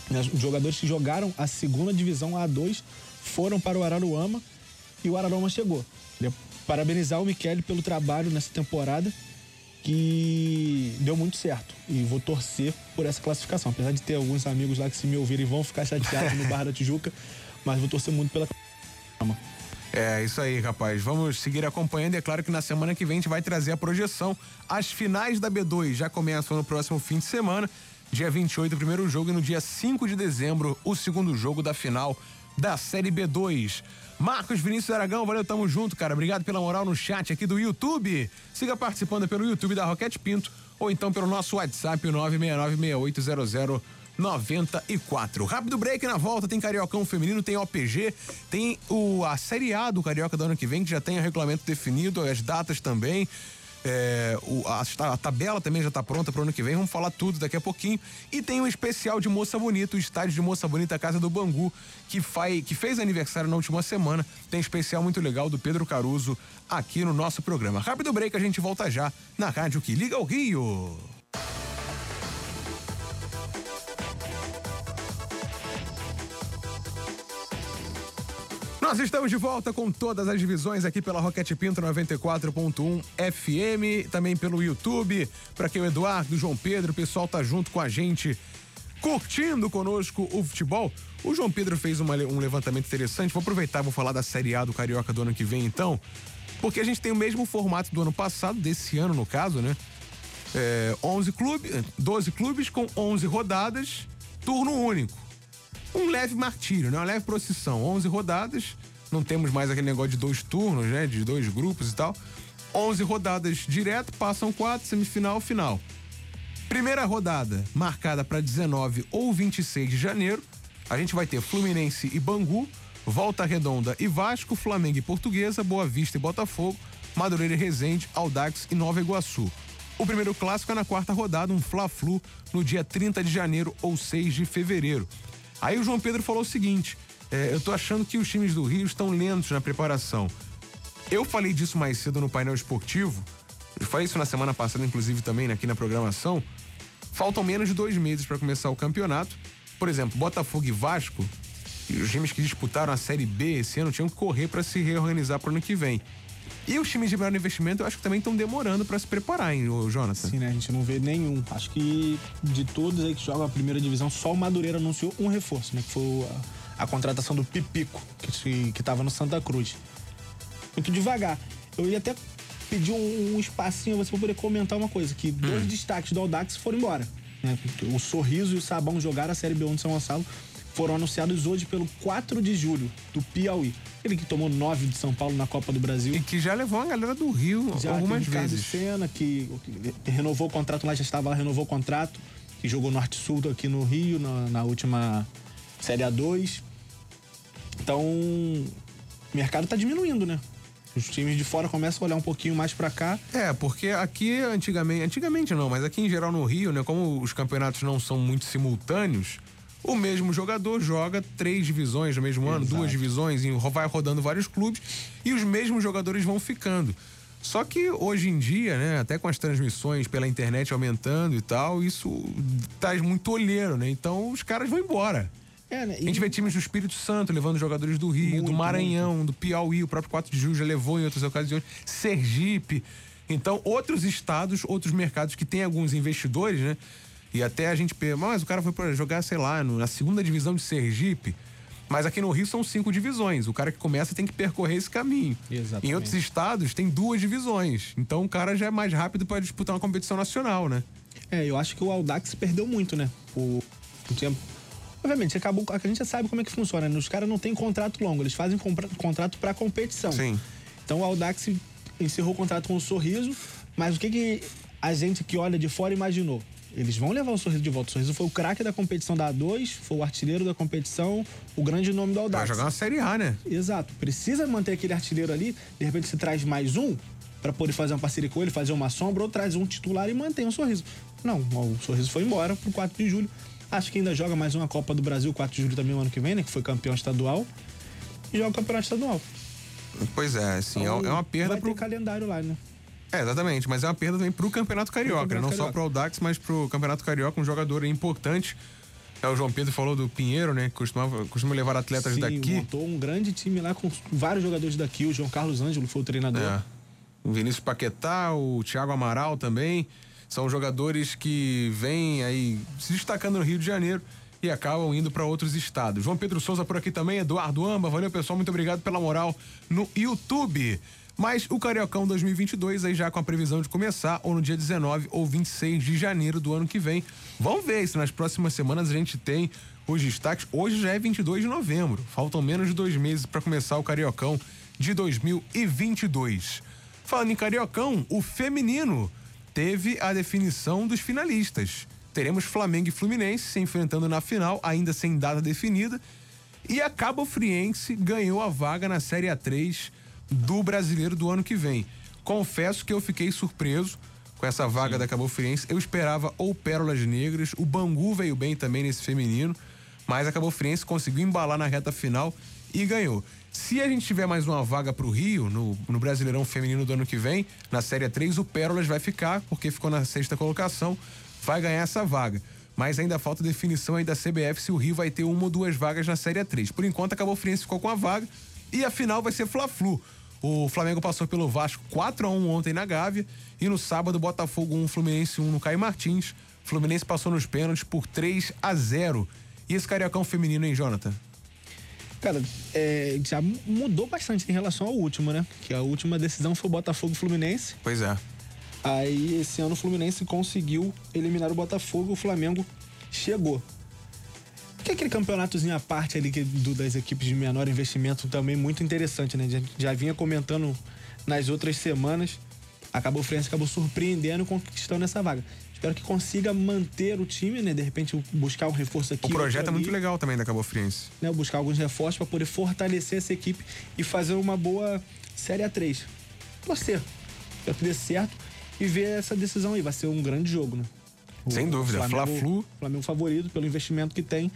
Speaker 3: Né, Os jogadores que jogaram a segunda divisão A2 foram para o Araruama e o Araruama chegou. Parabenizar o Michele pelo trabalho nessa temporada que deu muito certo. E vou torcer por essa classificação. Apesar de ter alguns amigos lá que se me ouvirem vão ficar chateados no Barra da Tijuca, mas vou torcer muito pela
Speaker 2: É, isso aí, rapaz. Vamos seguir acompanhando. E é claro que na semana que vem a gente vai trazer a projeção. As finais da B2 já começam no próximo fim de semana. Dia 28, o primeiro jogo, e no dia 5 de dezembro, o segundo jogo da final da Série B2. Marcos Vinícius Aragão, valeu, tamo junto, cara. Obrigado pela moral no chat aqui do YouTube. Siga participando pelo YouTube da Roquete Pinto ou então pelo nosso WhatsApp, o 9696800 94. Rápido break na volta, tem Cariocão Feminino, tem OPG, tem o, a Série A do Carioca do ano que vem, que já tem o regulamento definido, as datas também. É, o- a, a tabela também já está pronta para o ano que vem, vamos falar tudo daqui a pouquinho. E tem um especial de Moça Bonita, o estádio de Moça Bonita, a Casa do Bangu, que, faz, que fez aniversário na última semana. Tem especial muito legal do Pedro Caruso aqui no nosso programa. Rápido break, a gente volta já na rádio que liga o Rio. Nós estamos de volta com todas as divisões aqui pela Roquete Pinto 94.1 FM, também pelo YouTube. Para quem o Eduardo, o João Pedro, o pessoal tá junto com a gente, curtindo conosco o futebol. O João Pedro fez uma um levantamento interessante. Vou aproveitar, vou falar da Série A do Carioca do ano que vem, então. Porque a gente tem o mesmo formato do ano passado, desse ano no caso, né? É, 11 clubes, 12 clubes com 11 rodadas, turno único um leve martírio, né? Uma leve procissão. 11 rodadas, não temos mais aquele negócio de dois turnos, né? De dois grupos e tal. 11 rodadas direto, passam quatro, semifinal, final. Primeira rodada marcada para 19 ou 26 de janeiro. A gente vai ter Fluminense e Bangu, Volta Redonda e Vasco, Flamengo e Portuguesa, Boa Vista e Botafogo, Madureira e Resende, Aldax e Nova Iguaçu. O primeiro clássico é na quarta rodada, um Fla-Flu, no dia 30 de janeiro ou 6 de fevereiro. Aí o João Pedro falou o seguinte: é, eu tô achando que os times do Rio estão lentos na preparação. Eu falei disso mais cedo no painel esportivo. Eu falei isso na semana passada, inclusive, também aqui na programação. Faltam menos de dois meses para começar o campeonato. Por exemplo, Botafogo e Vasco, os times que disputaram a Série B esse ano tinham que correr para se reorganizar para o ano que vem. E os times de maior investimento, eu acho que também estão demorando para se preparar, hein, Jonathan?
Speaker 3: Sim, né? A gente não vê nenhum. Acho que de todos aí que jogam a primeira divisão, só o Madureira anunciou um reforço, né? Que foi a, a contratação do Pipico, que, que tava no Santa Cruz. Muito devagar. Eu ia até pedir um, um espacinho a você pra poder comentar uma coisa: que dois destaques do Audax foram embora. né? O Sorriso e o Sabão jogaram a Série B1 de São Gonçalo. Foram anunciados hoje pelo 4 de julho, do Piauí. Ele que tomou 9 de São Paulo na Copa do Brasil.
Speaker 2: E que já levou a galera do Rio
Speaker 3: Já
Speaker 2: algumas vezes.
Speaker 3: Senna, que, que renovou o contrato lá, já estava lá, renovou o contrato, que jogou Norte-Sul aqui no Rio, na, na última Série A2. Então, o mercado tá diminuindo, né? Os times de fora começam a olhar um pouquinho mais para cá.
Speaker 2: É, porque aqui antigamente, antigamente não, mas aqui em geral no Rio, né, como os campeonatos não são muito simultâneos, o mesmo jogador joga três divisões no mesmo ano,
Speaker 3: Exato.
Speaker 2: duas divisões, e vai rodando vários clubes e os mesmos jogadores vão ficando. Só que hoje em dia, né, até com as transmissões pela internet aumentando e tal, isso traz muito olheiro, né? Então os caras vão embora.
Speaker 3: É, né?
Speaker 2: A gente vê times do Espírito Santo levando jogadores do Rio, do
Speaker 3: Muito,
Speaker 2: Maranhão, do Piauí, o próprio 4 de julho já levou em outras ocasiões, Sergipe. Então, outros estados, outros mercados que têm alguns investidores, né? E até a gente pensa, mas o cara foi pra jogar, sei lá, na segunda divisão de Sergipe. Mas aqui no Rio são cinco divisões. O cara que começa tem que percorrer esse caminho.
Speaker 3: Exatamente.
Speaker 2: Em outros estados tem duas divisões. Então o cara já é mais rápido para disputar uma competição nacional, né?
Speaker 3: É, eu acho que o Audax perdeu muito, né? O, o tempo. Obviamente, acabou, a gente já sabe como é que funciona, né? Os caras não têm contrato longo, eles fazem compra- contrato para competição.
Speaker 2: Sim.
Speaker 3: Então o Audax encerrou o contrato com um sorriso, mas o que, que a gente que olha de fora imaginou? Eles vão levar o sorriso de volta. O sorriso foi o craque da competição da A2, foi o artilheiro da competição, o grande nome do
Speaker 2: Vai
Speaker 3: Audax.
Speaker 2: jogar uma Série A, né?
Speaker 3: Exato. Precisa manter aquele artilheiro ali. De repente você traz mais um para poder fazer uma parceria com ele, fazer uma sombra, ou traz um titular e mantém um sorriso. Não, o sorriso foi embora pro 4 de julho. Acho que ainda joga mais uma Copa do Brasil, 4 de julho também, o ano que vem, né? Que foi campeão estadual. E joga o campeonato estadual.
Speaker 2: Pois é, assim, é- é uma perda
Speaker 3: Vai
Speaker 2: pro.
Speaker 3: ter calendário lá, né?
Speaker 2: É, exatamente, mas é uma perda também pro Campeonato Carioca, né?
Speaker 3: Campeonato
Speaker 2: Não só
Speaker 3: Carioca.
Speaker 2: pro Audax, mas pro Campeonato Carioca, um jogador importante. É, o João Pedro falou do Pinheiro, né? Que costumava, costuma levar atletas
Speaker 3: Sim,
Speaker 2: daqui.
Speaker 3: montou um grande time lá com vários jogadores daqui. O João Carlos Ângelo foi o treinador.
Speaker 2: É. O Vinícius Paquetá, o Thiago Amaral também. São jogadores que vêm aí se destacando no Rio de Janeiro e acabam indo para outros estados. João Pedro Souza por aqui também, Eduardo Amba. Valeu, pessoal. Muito obrigado pela moral no YouTube. Mas o Cariocão 2022 aí já com a previsão de começar ou no dia 19 ou 26 de janeiro do ano que vem. Vamos ver se nas próximas semanas a gente tem os destaques. Hoje já é 22 de novembro. Faltam menos de dois meses para começar o Cariocão de 2022. Falando em Cariocão, o feminino teve a definição dos finalistas. Teremos Flamengo e Fluminense se enfrentando na final, ainda sem data definida. E a Cabo Friense ganhou a vaga na Série A3 do brasileiro do ano que vem. Confesso que eu fiquei surpreso com essa vaga da Cabo Friense. Eu esperava ou Pérolas Negras, o Bangu veio bem também nesse feminino, mas a Cabo Friense conseguiu embalar na reta final e ganhou. Se a gente tiver mais uma vaga pro Rio, no, no Brasileirão Feminino do ano que vem, na Série 3, o Pérolas vai ficar, porque ficou na sexta colocação, vai ganhar essa vaga. Mas ainda falta definição aí da CBF se o Rio vai ter uma ou duas vagas na Série 3. Por enquanto, a Cabo Friense ficou com a vaga e a final vai ser Fla-Flu. O Flamengo passou pelo Vasco 4 a 1 ontem na Gávea e no sábado Botafogo 1, Fluminense 1 no Caio Martins. Fluminense passou nos pênaltis por 3 a 0. E esse cariocão feminino, hein, Jonathan?
Speaker 3: Cara, é, já mudou bastante em relação ao último, né? Que a última decisão foi o Botafogo e Fluminense.
Speaker 2: Pois é.
Speaker 3: Aí esse ano o Fluminense conseguiu eliminar o Botafogo, o Flamengo chegou. Que é aquele campeonatozinho à parte ali que, do, das equipes de menor investimento também muito interessante, né? Já, já vinha comentando nas outras semanas. Acabou o Fluminense acabou surpreendendo e conquistando essa vaga. Espero que consiga manter o time, né? De repente buscar um reforço aqui.
Speaker 2: O projeto é muito legal também da Cabo Friense.
Speaker 3: Né? Buscar alguns reforços para poder fortalecer essa equipe e fazer uma boa Série A3. Torcer. Pra que dê certo e ver essa decisão aí. Vai ser um grande jogo, né?
Speaker 2: Sem dúvida,
Speaker 3: Flamengo-
Speaker 2: Fla-Flu.
Speaker 3: Flamengo favorito pelo investimento que tem,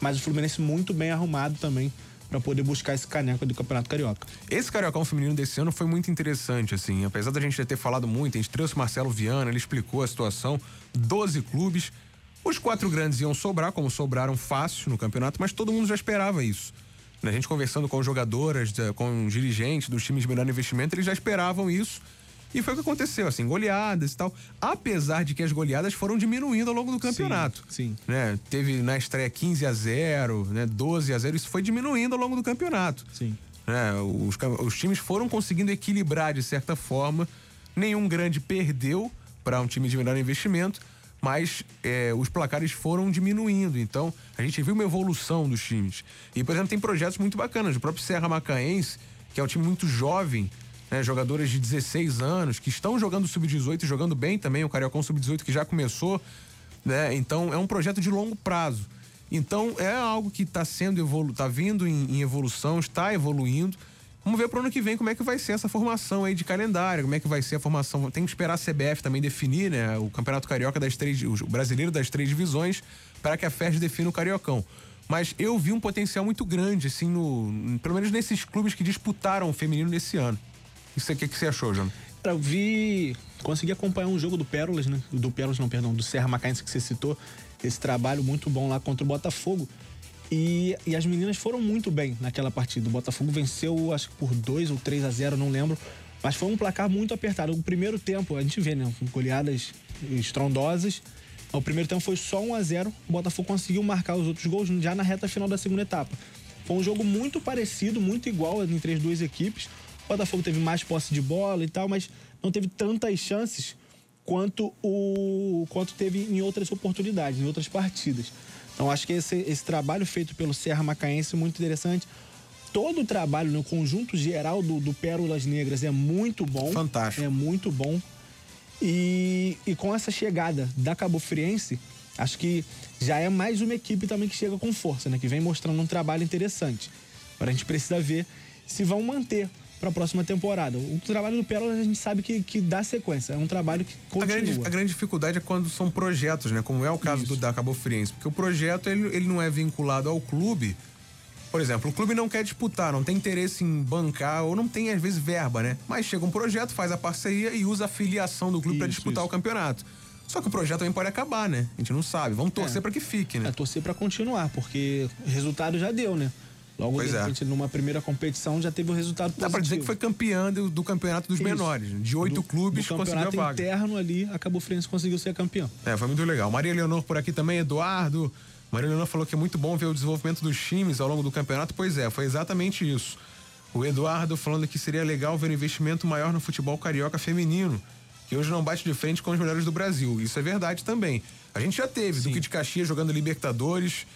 Speaker 3: mas o Fluminense muito bem arrumado também para poder buscar esse caneco do Campeonato Carioca.
Speaker 2: Esse Cariocão feminino desse ano foi muito interessante, assim. Apesar da gente já ter falado muito, a gente trouxe o Marcelo Viana, ele explicou a situação. 12 clubes. Os quatro grandes iam sobrar, como sobraram fácil no campeonato, mas todo mundo já esperava isso. A gente conversando com jogadoras, eh, com dirigentes dos times de menor investimento, eles já esperavam isso. E foi o que aconteceu, assim, goleadas e tal. Apesar de que as goleadas foram diminuindo ao longo do campeonato.
Speaker 3: sim.
Speaker 2: Né? Teve na estreia 15 a 0, né? 12 a 0, isso foi diminuindo ao longo do campeonato.
Speaker 3: Sim.
Speaker 2: né? Os, os times foram conseguindo equilibrar de certa forma. Nenhum grande perdeu para um time de menor investimento, mas é, os placares foram diminuindo. Então, a gente viu uma evolução dos times. E, por exemplo, tem projetos muito bacanas. O próprio Serra Macaense, que é um time muito jovem, né? jogadores de 16 anos, que estão jogando sub-18 e jogando bem também. O Cariocão sub-18 que já começou. Né? Então, é um projeto de longo prazo. Então, é algo que está sendo evolu tá vindo em, em evolução, está evoluindo. Vamos ver para o ano que vem como é que vai ser essa formação aí de calendário, como é que vai ser a formação. Tem que esperar a CBF também definir, né? O Campeonato Carioca das três, o brasileiro das três divisões, para que a FERJ defina o Cariocão. Mas eu vi um potencial muito grande, assim, no, pelo menos nesses clubes que disputaram o feminino nesse ano. Isso que, que você achou, João?
Speaker 3: Eu vi. Consegui acompanhar um jogo do Pérolas, né? Do Pérolas, não, perdão, do Serra Macaense que você citou. Esse trabalho muito bom lá contra o Botafogo. E, e as meninas foram muito bem naquela partida. O Botafogo venceu, acho que por 2 ou 3 a 0, não lembro. Mas foi um placar muito apertado. O primeiro tempo, a gente vê, né? Com goleadas estrondosas. O primeiro tempo foi só 1 a 0 O Botafogo conseguiu marcar os outros gols já na reta final da segunda etapa. Foi um jogo muito parecido, muito igual entre as duas equipes. O Botafogo teve mais posse de bola e tal, mas não teve tantas chances quanto o quanto teve em outras oportunidades, em outras partidas. Então acho que esse, esse trabalho feito pelo Serra Macaense é muito interessante. Todo o trabalho no conjunto geral do, do Pérolas Negras é muito bom.
Speaker 2: Fantástico.
Speaker 3: É muito bom. E, e com essa chegada da Cabo Friense, acho que já é mais uma equipe também que chega com força, né? Que vem mostrando um trabalho interessante. Agora a gente precisa ver se vão manter para a próxima temporada. O trabalho do Pérola a gente sabe que, que dá sequência, é um trabalho que continua.
Speaker 2: A grande, a grande dificuldade é quando são projetos, né? Como é o caso Isso. do da Cabo Friense, porque o projeto ele, ele não é vinculado ao clube. Por exemplo, o clube não quer disputar, não tem interesse em bancar ou não tem às vezes verba, né? Mas chega um projeto, faz a parceria e usa a filiação do clube para disputar isso. o campeonato. Só que o projeto também pode acabar, né? A gente não sabe. Vamos torcer é. para que fique, né?
Speaker 3: É torcer para continuar, porque resultado já deu, né? Logo pois de é. repente, é. numa primeira competição, já teve o um resultado positivo.
Speaker 2: Dá pra dizer que foi campeão do, do campeonato dos Isso. menores. De oito clubes
Speaker 3: do
Speaker 2: conseguiu a vaga.
Speaker 3: interno ali, a Cabo Friense conseguiu ser campeão.
Speaker 2: É, foi muito legal. Maria Leonor por aqui também, Eduardo. Maria Leonor falou que é muito bom ver o desenvolvimento dos times ao longo do campeonato. Pois é, foi exatamente isso. O Eduardo falando que seria legal ver um investimento maior no futebol carioca feminino, que hoje não bate de frente com os melhores do Brasil. Isso é verdade também. A gente já teve Sim. Duque de Caxias jogando Libertadores.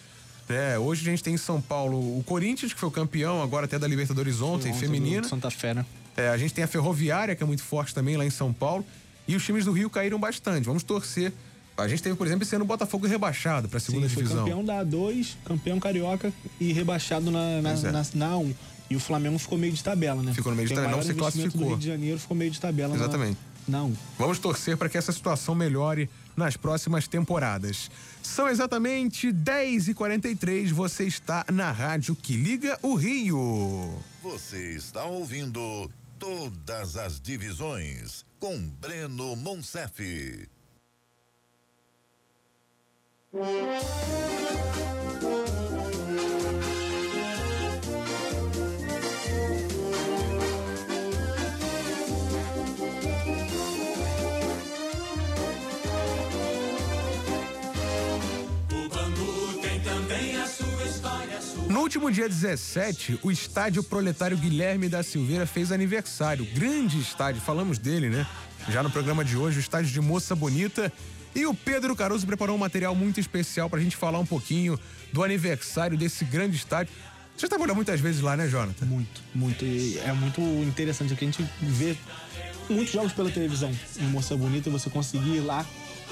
Speaker 2: É, hoje a gente tem em São Paulo o Corinthians, que foi o campeão agora até da Libertadores ontem, ontem feminina.
Speaker 3: Santa Fé, né?
Speaker 2: É, a gente tem a Ferroviária, que é muito forte também lá em São Paulo. E os times do Rio caíram bastante. Vamos torcer. A gente teve, por exemplo, esse ano o Botafogo rebaixado para a segunda Sim, foi divisão.
Speaker 3: campeão da A2, campeão carioca e rebaixado na, na, é. na, na A1. E o Flamengo ficou meio de tabela, né?
Speaker 2: Ficou no meio de tabela, não se classificou.
Speaker 3: O Rio de Janeiro ficou meio de tabela.
Speaker 2: Exatamente.
Speaker 3: Na
Speaker 2: Vamos torcer para que essa situação melhore nas próximas temporadas. São exatamente 10h43, você está na rádio que liga o Rio.
Speaker 1: Você está ouvindo todas as divisões com Breno Monsef.
Speaker 2: Último dia 17, o estádio proletário Guilherme da Silveira fez aniversário. Grande estádio, falamos dele, né? Já no programa de hoje, o estádio de Moça Bonita. E o Pedro Caruso preparou um material muito especial pra gente falar um pouquinho do aniversário desse grande estádio. Você trabalhou muitas vezes lá, né, Jonathan?
Speaker 3: Muito, muito. E é muito interessante que a gente vê muitos jogos pela televisão em Moça Bonita você conseguir ir lá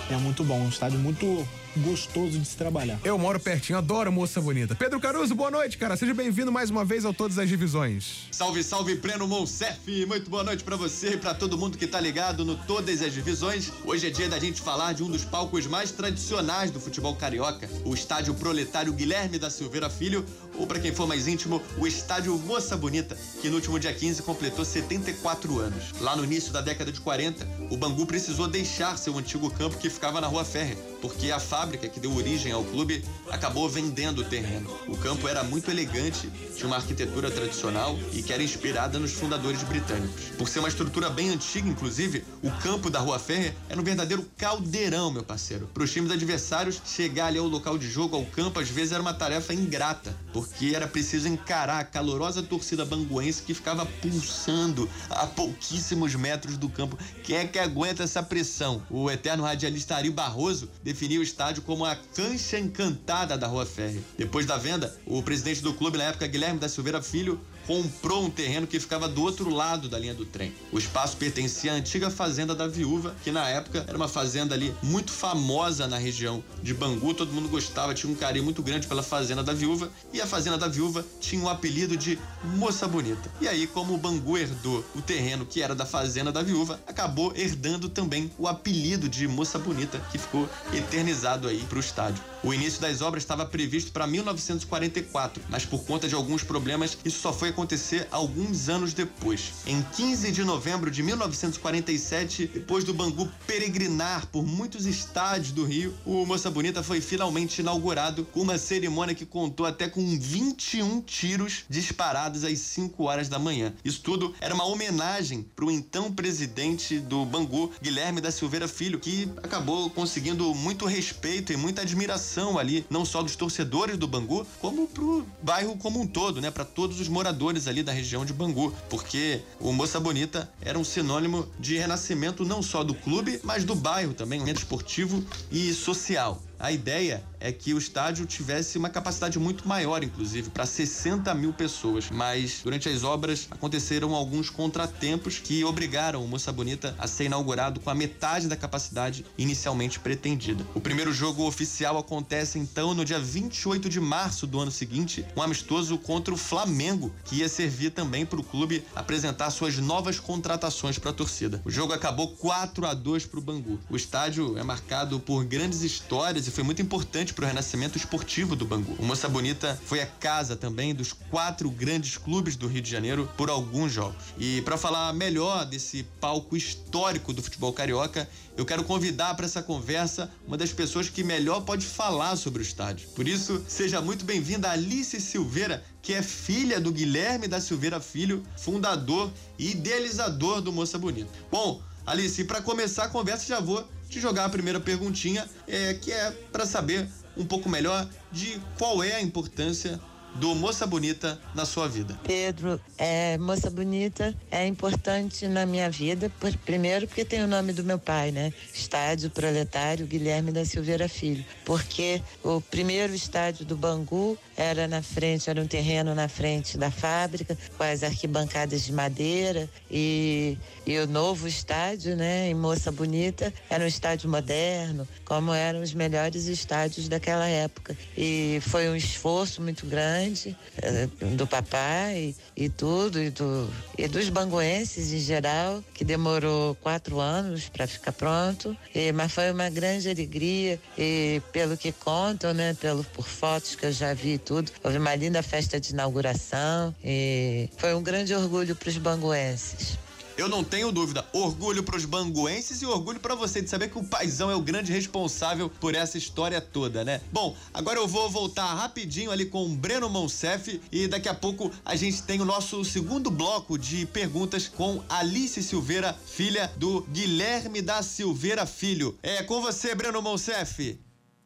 Speaker 3: é muito bom. Um estádio muito gostoso de se trabalhar.
Speaker 2: Eu moro pertinho, adoro moça bonita. Pedro Caruso, boa noite, cara. Seja bem-vindo mais uma vez ao Todas as Divisões.
Speaker 5: Salve, salve, pleno Monsef. Muito boa noite para você e para todo mundo que tá ligado no Todas as Divisões. Hoje é dia da gente falar de um dos palcos mais tradicionais do futebol carioca, o estádio proletário Guilherme da Silveira Filho, ou para quem for mais íntimo, o estádio Moça Bonita, que no último dia 15 completou 74 anos. Lá no início da década de 40, o Bangu precisou deixar seu antigo campo que ficava na Rua Férrea, porque a fábrica que deu origem ao clube acabou vendendo o terreno. O campo era muito elegante, tinha uma arquitetura tradicional e que era inspirada nos fundadores britânicos. Por ser uma estrutura bem antiga, inclusive, o campo da Rua Férrea era um verdadeiro caldeirão, meu parceiro. Para os times adversários, chegar ali ao local de jogo, ao campo, às vezes era uma tarefa ingrata, porque era preciso encarar a calorosa torcida banguense que ficava pulsando a pouquíssimos metros do campo. Quem é que aguenta essa pressão? O eterno radialista Ari Barroso definiu o estádio como a cancha encantada da Rua Férrea. Depois da venda, o presidente do clube na época, Guilherme da Silveira Filho, comprou um terreno que ficava do outro lado da linha do trem. O espaço pertencia à antiga fazenda da Viúva, que na época era uma fazenda ali muito famosa na região de Bangu, todo mundo gostava, tinha um carinho muito grande pela fazenda da Viúva, e a fazenda da Viúva tinha o um apelido de Moça Bonita. E aí, como o Bangu herdou o terreno que era da fazenda da Viúva, acabou herdando também o apelido de Moça Bonita, que ficou eternizado aí para o estádio. O início das obras estava previsto para 1944, mas por conta de alguns problemas, isso só foi acontecer alguns anos depois. Em 15 de novembro de 1947, depois do Bangu peregrinar por muitos estádios do Rio, o Moça Bonita foi finalmente inaugurado com uma cerimônia que contou até com 21 tiros disparados às 5 horas da manhã. Isso tudo era uma homenagem para o então presidente do Bangu, Guilherme da Silveira Filho, que acabou conseguindo muito respeito e muita admiração ali, não só dos torcedores do Bangu, como pro bairro como um todo, né, para todos os moradores ali da região de Bangu, porque o Moça Bonita era um sinônimo de renascimento não só do clube, mas do bairro também, um esportivo e social. A ideia é que o estádio tivesse uma capacidade muito maior, inclusive, para 60 mil pessoas. Mas durante as obras aconteceram alguns contratempos que obrigaram o Moça Bonita a ser inaugurado com a metade da capacidade inicialmente pretendida. O primeiro jogo oficial acontece então no dia 28 de março do ano seguinte, um amistoso contra o Flamengo, que ia servir também para o clube apresentar suas novas contratações para a torcida. O jogo acabou 4 a 2 para o Bangu. O estádio é marcado por grandes histórias e foi muito importante para o renascimento esportivo do Bangu. O Moça Bonita foi a casa também dos quatro grandes clubes do Rio de Janeiro por alguns jogos. E para falar melhor desse palco histórico do futebol carioca, eu quero convidar para essa conversa uma das pessoas que melhor pode falar sobre o estádio. Por isso, seja muito bem-vinda Alice Silveira, que é filha do Guilherme da Silveira Filho, fundador e idealizador do Moça Bonita. Bom, Alice, para começar a conversa, já vou te jogar a primeira perguntinha, é, que é para saber um pouco melhor de qual é a importância do Moça Bonita na sua vida?
Speaker 6: Pedro, é, Moça Bonita é importante na minha vida, por, primeiro porque tem o nome do meu pai, né? Estádio Proletário Guilherme da Silveira Filho. Porque o primeiro estádio do Bangu era na frente, era um terreno na frente da fábrica, com as arquibancadas de madeira e, e o novo estádio, né, em Moça Bonita, era um estádio moderno, como eram os melhores estádios daquela época. E foi um esforço muito grande grande eh, do papai e tudo, e, do, e dos banguenses em geral, que demorou quatro anos para ficar pronto, e, mas foi uma grande alegria. E pelo que contam, né, pelo, por fotos que eu já vi e tudo, houve uma linda festa de inauguração. E foi um grande orgulho para os banguenses.
Speaker 5: Eu não tenho dúvida. Orgulho para os banguenses e orgulho para você de saber que o paizão é o grande responsável por essa história toda, né? Bom, agora eu vou voltar rapidinho ali com o Breno Monsef e daqui a pouco a gente tem o nosso segundo bloco de perguntas com Alice Silveira, filha do Guilherme da Silveira Filho. É com você, Breno Monsef.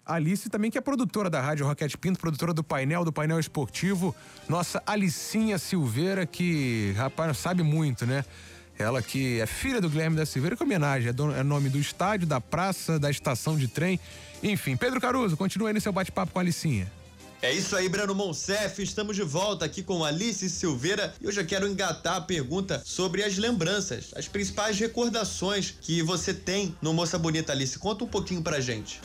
Speaker 2: Alice também, que é produtora da Rádio Roquete Pinto, produtora do painel, do painel esportivo. Nossa Alicinha Silveira, que, rapaz, sabe muito, né? Ela que é filha do Guilherme da Silveira, que homenagem, é, é nome do estádio, da praça, da estação de trem. Enfim, Pedro Caruso, continue aí no seu bate-papo com a Alicinha.
Speaker 5: É isso aí, Breno Monsef. Estamos de volta aqui com Alice Silveira e hoje eu quero engatar a pergunta sobre as lembranças, as principais recordações que você tem no Moça Bonita Alice. Conta um pouquinho pra gente.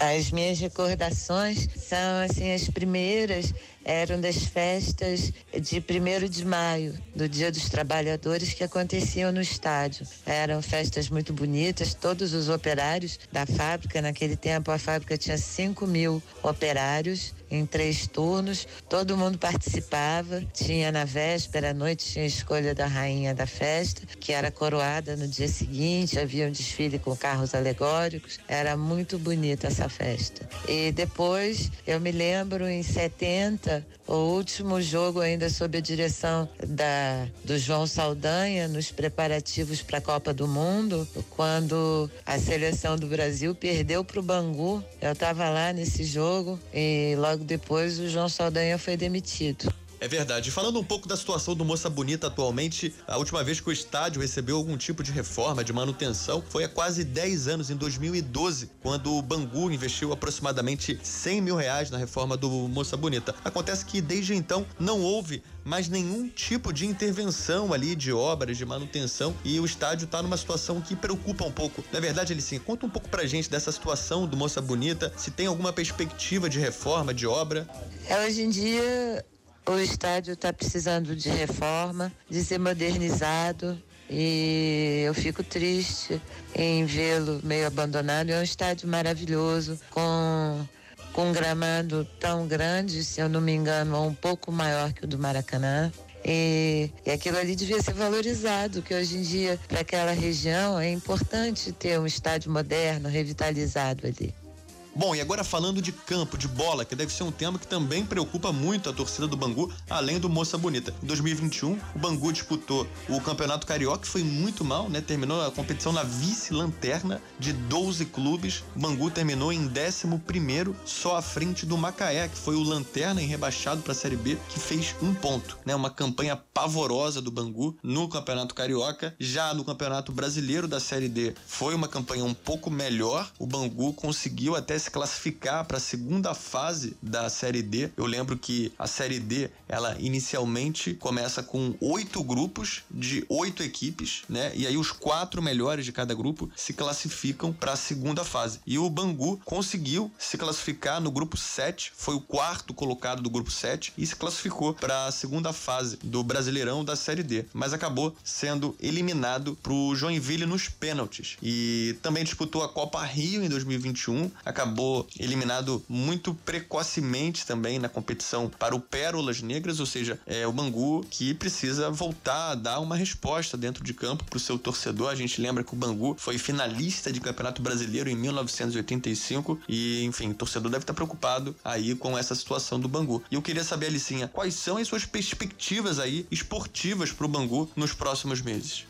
Speaker 6: As minhas recordações são assim as primeiras eram das festas de 1 de maio, do Dia dos Trabalhadores, que aconteciam no estádio. Eram festas muito bonitas, todos os operários da fábrica, naquele tempo a fábrica tinha 5 mil operários em três turnos, todo mundo participava. Tinha na véspera, à noite, tinha a escolha da rainha da festa, que era coroada no dia seguinte, havia um desfile com carros alegóricos. Era muito bonita essa festa. E depois, eu me lembro em 70, o último jogo ainda sob a direção da, do João Saldanha nos preparativos para a Copa do Mundo, quando a seleção do Brasil perdeu para o Bangu. Eu estava lá nesse jogo e logo depois o João Saldanha foi demitido.
Speaker 5: É verdade. Falando um pouco da situação do Moça Bonita atualmente, a última vez que o estádio recebeu algum tipo de reforma, de manutenção, foi há quase 10 anos, em 2012, quando o Bangu investiu aproximadamente 100 mil reais na reforma do Moça Bonita. Acontece que desde então não houve mais nenhum tipo de intervenção ali de obras, de manutenção e o estádio está numa situação que preocupa um pouco. Na verdade, ele sim, conta um pouco pra gente dessa situação do Moça Bonita, se tem alguma perspectiva de reforma, de obra.
Speaker 6: É, hoje em dia o estádio está precisando de reforma, de ser modernizado e eu fico triste em vê-lo meio abandonado. É um estádio maravilhoso, com, com um gramado tão grande, se eu não me engano, um pouco maior que o do Maracanã. E, e aquilo ali devia ser valorizado, que hoje em dia, para aquela região, é importante ter um estádio moderno, revitalizado ali.
Speaker 5: Bom, e agora falando de campo, de bola, que deve ser um tema que também preocupa muito a torcida do Bangu, além do Moça Bonita. Em 2021, o Bangu disputou o Campeonato Carioca, foi muito mal, né? Terminou a competição na vice-lanterna de 12 clubes. O Bangu terminou em 11 só à frente do Macaé, que foi o lanterna e rebaixado para a Série B, que fez um ponto, né? Uma campanha pavorosa do Bangu no Campeonato Carioca. Já no Campeonato Brasileiro da Série D, foi uma campanha um pouco melhor. O Bangu conseguiu até se classificar para a segunda fase da Série D. Eu lembro que a Série D, ela inicialmente começa com oito grupos de oito equipes, né? E aí os quatro melhores de cada grupo se classificam para a segunda fase. E o Bangu conseguiu se classificar no grupo 7, foi o quarto colocado do grupo 7 e se classificou para a segunda fase do Brasileirão da Série D, mas acabou sendo eliminado pro Joinville nos pênaltis. E também disputou a Copa Rio em 2021, acabou acabou eliminado muito precocemente também na competição para o Pérolas Negras, ou seja, é o Bangu que precisa voltar a dar uma resposta dentro de campo para o seu torcedor. A gente lembra que o Bangu foi finalista de Campeonato Brasileiro em 1985 e, enfim, o torcedor deve estar preocupado aí com essa situação do Bangu. E eu queria saber, Alicinha, quais são as suas perspectivas aí esportivas para o Bangu nos próximos meses?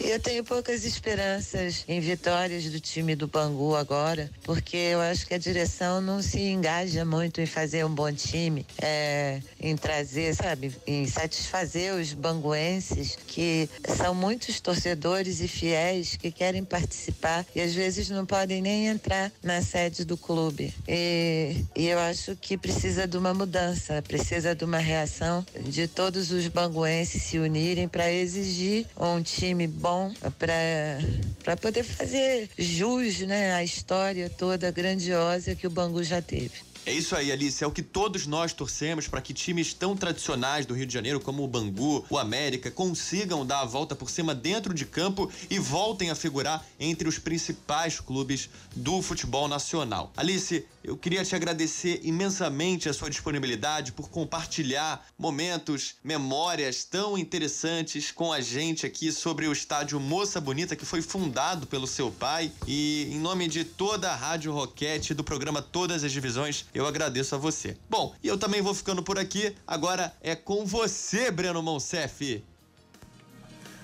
Speaker 6: Eu tenho poucas esperanças em vitórias do time do Bangu agora, porque eu acho que a direção não se engaja muito em fazer um bom time, é, em trazer, sabe, em satisfazer os banguenses, que são muitos torcedores e fiéis que querem participar e às vezes não podem nem entrar na sede do clube. E, e eu acho que precisa de uma mudança, precisa de uma reação de todos os banguenses se unirem para exigir um time bom para poder fazer jus né, à história toda grandiosa que o Bangu já teve.
Speaker 5: É isso aí, Alice. É o que todos nós torcemos para que times tão tradicionais do Rio de Janeiro, como o Bangu, o América, consigam dar a volta por cima dentro de campo e voltem a figurar entre os principais clubes do futebol nacional. Alice, eu queria te agradecer imensamente a sua disponibilidade por compartilhar momentos, memórias tão interessantes com a gente aqui sobre o estádio Moça Bonita, que foi fundado pelo seu pai. E em nome de toda a Rádio Roquete do programa Todas as Divisões, eu agradeço a você. Bom, e eu também vou ficando por aqui. Agora é com você, Breno Monsef.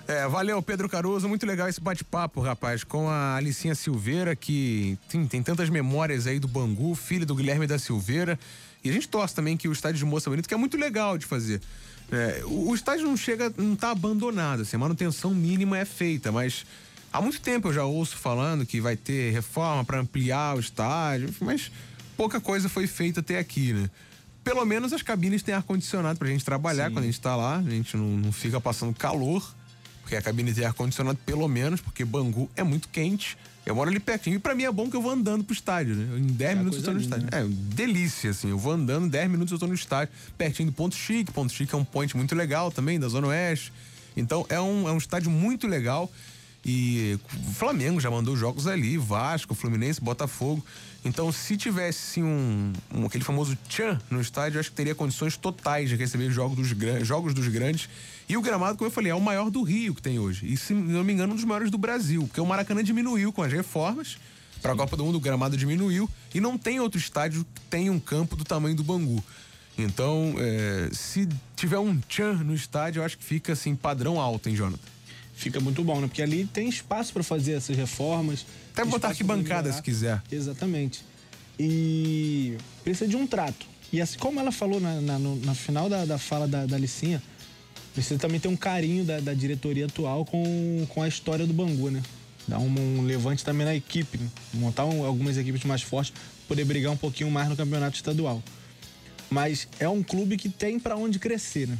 Speaker 2: É, valeu, Pedro Caruso. Muito legal esse bate-papo, rapaz, com a Alicinha Silveira, que tem, tem tantas memórias aí do Bangu, filho do Guilherme da Silveira. E a gente torce também que o estádio de Moça Bonito, que é muito legal de fazer. É, o, o, estádio não chega, não tá abandonado, assim, a manutenção mínima é feita, mas há muito tempo eu já ouço falando que vai ter reforma para ampliar o estádio, mas pouca coisa foi feita até aqui, né? Pelo menos as cabines têm ar-condicionado pra gente trabalhar Sim. quando a gente tá lá, a gente não, não fica passando calor, porque a cabine tem ar-condicionado pelo menos, porque Bangu é muito quente. Eu moro ali pertinho. E pra mim é bom que eu vou andando pro estádio, né? Em 10 é minutos eu tô no linda, estádio. É, delícia, assim. Eu vou andando, 10 minutos eu tô no estádio, pertinho do Ponto Chique. Ponto Chique é um point muito legal também, da Zona Oeste. Então é um, é um estádio muito legal. E o Flamengo já mandou jogos ali, Vasco, Fluminense, Botafogo. Então, se tivesse sim, um, um, aquele famoso tchan no estádio, acho que teria condições totais de receber jogos dos, jogos dos grandes. E o gramado, como eu falei, é o maior do Rio que tem hoje. E, se não me engano, um dos maiores do Brasil, porque o Maracanã diminuiu com as reformas. Para a Copa do Mundo, o gramado diminuiu. E não tem outro estádio que tenha um campo do tamanho do Bangu. Então, é, se tiver um tchan no estádio, eu acho que fica assim, padrão alto, hein, Jonathan?
Speaker 3: Fica muito bom, né? Porque ali tem espaço para fazer essas reformas.
Speaker 2: Até botar arquibancada se quiser.
Speaker 3: Exatamente. E precisa de um trato. E assim como ela falou na, na, no, na final da, da fala da, da Licinha, precisa também ter um carinho da, da, diretoria atual com, com a história do Bangu, né? Dar um, um levante também na equipe, né? montar um, algumas equipes mais fortes, poder brigar um pouquinho mais no campeonato estadual. Mas é um clube que tem para onde crescer, né?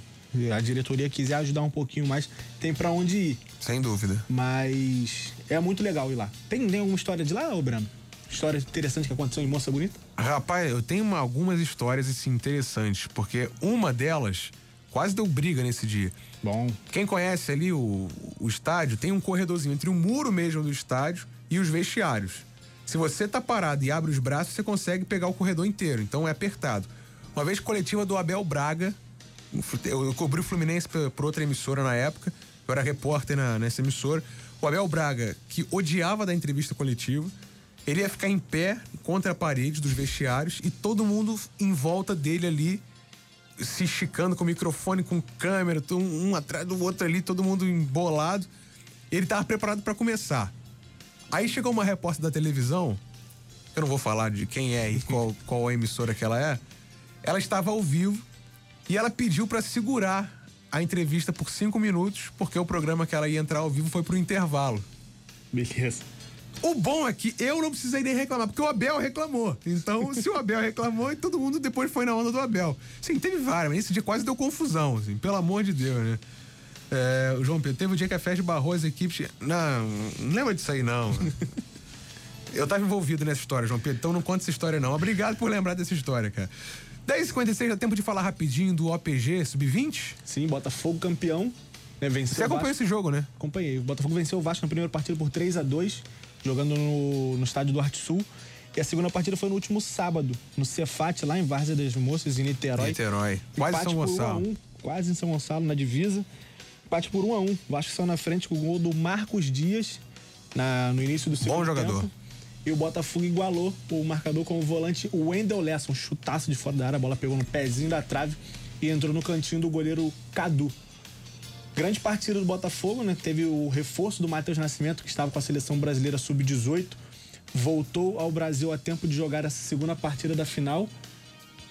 Speaker 3: A diretoria quiser ajudar um pouquinho mais, tem para onde ir.
Speaker 2: Sem dúvida.
Speaker 3: Mas é muito legal ir lá. Tem, tem alguma história de lá, ô Brano? História interessante que aconteceu em Moça Bonita?
Speaker 2: Rapaz, eu tenho uma, algumas histórias assim, interessantes, porque uma delas quase deu briga nesse dia.
Speaker 3: Bom.
Speaker 2: Quem conhece ali o, o estádio, tem um corredorzinho entre o muro mesmo do estádio e os vestiários. Se você tá parado e abre os braços, você consegue pegar o corredor inteiro, então é apertado. Uma vez coletiva do Abel Braga, Eu, cobri o Fluminense por, outra emissora na época. Eu era repórter na, nessa emissora. O Abel Braga, que odiava da entrevista coletiva, ele ia ficar em pé contra a parede dos vestiários e todo mundo em volta dele ali se esticando com o microfone, com câmera, um, um atrás do outro ali, todo mundo embolado. Ele estava preparado para começar. Aí chegou uma repórter da televisão, eu não vou falar de quem é e qual, qual a emissora que ela é. Ela estava ao vivo e ela pediu para segurar a entrevista por cinco minutos, porque o programa que ela ia entrar ao vivo foi pro intervalo.
Speaker 3: Beleza.
Speaker 2: O bom é que eu não precisei nem reclamar, porque o Abel reclamou. Então, se o Abel reclamou, e todo mundo depois foi na onda do Abel. Sim, teve várias, mas esse dia quase deu confusão, assim, pelo amor de Deus, né? É, o João Pedro, teve o um dia que a Festa barrou as equipes. Não, não lembra disso aí, não. eu tava envolvido nessa história, João Pedro, então não conta essa história, não. Obrigado por lembrar dessa história, cara. 10h56, dá tempo de falar rapidinho do OPG Sub-20?
Speaker 3: Sim, Botafogo campeão. Né, venceu
Speaker 2: Você acompanhou esse jogo, né?
Speaker 3: Acompanhei. O Botafogo venceu o Vasco na primeira partida por 3 a 2 jogando no, no estádio do Arte Sul. E a segunda partida foi no último sábado, no Cefate, lá em Várzea das Moças, em Niterói.
Speaker 2: Niterói. Quase
Speaker 3: Empate
Speaker 2: São Gonçalo.
Speaker 3: Por 1 a 1, quase em São Gonçalo, na divisa. Empate por 1 a 1 Vasco saiu na frente com o gol do Marcos Dias na, no início do segundo
Speaker 2: Bom jogador.
Speaker 3: tempo. E o Botafogo igualou o marcador com o volante Wendel Lessa, um chutaço de fora da área. A bola pegou no pezinho da trave e entrou no cantinho do goleiro Cadu. Grande partida do Botafogo, né? Teve o reforço do Matheus Nascimento, que estava com a seleção brasileira sub-18. Voltou ao Brasil a tempo de jogar essa segunda partida da final.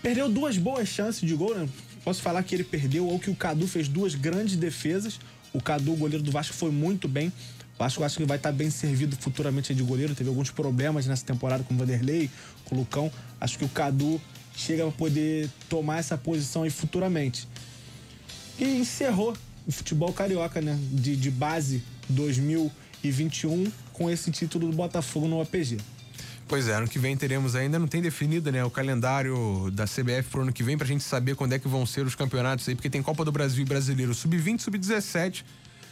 Speaker 3: Perdeu duas boas chances de gol, né? Posso falar que ele perdeu ou que o Cadu fez duas grandes defesas. O Cadu, o goleiro do Vasco, foi muito bem. Vasco acho que vai estar bem servido futuramente de goleiro. Teve alguns problemas nessa temporada com o Vanderlei, com o Lucão. Acho que o Cadu chega a poder tomar essa posição aí futuramente. E encerrou o futebol carioca, né? De, de base 2021 com esse título do Botafogo no APG.
Speaker 2: Pois é, ano que vem teremos ainda, não tem definido, né, o calendário da CBF pro ano que vem pra gente saber quando é que vão ser os campeonatos aí, porque tem Copa do Brasil e Brasileiro Sub-20, Sub-17,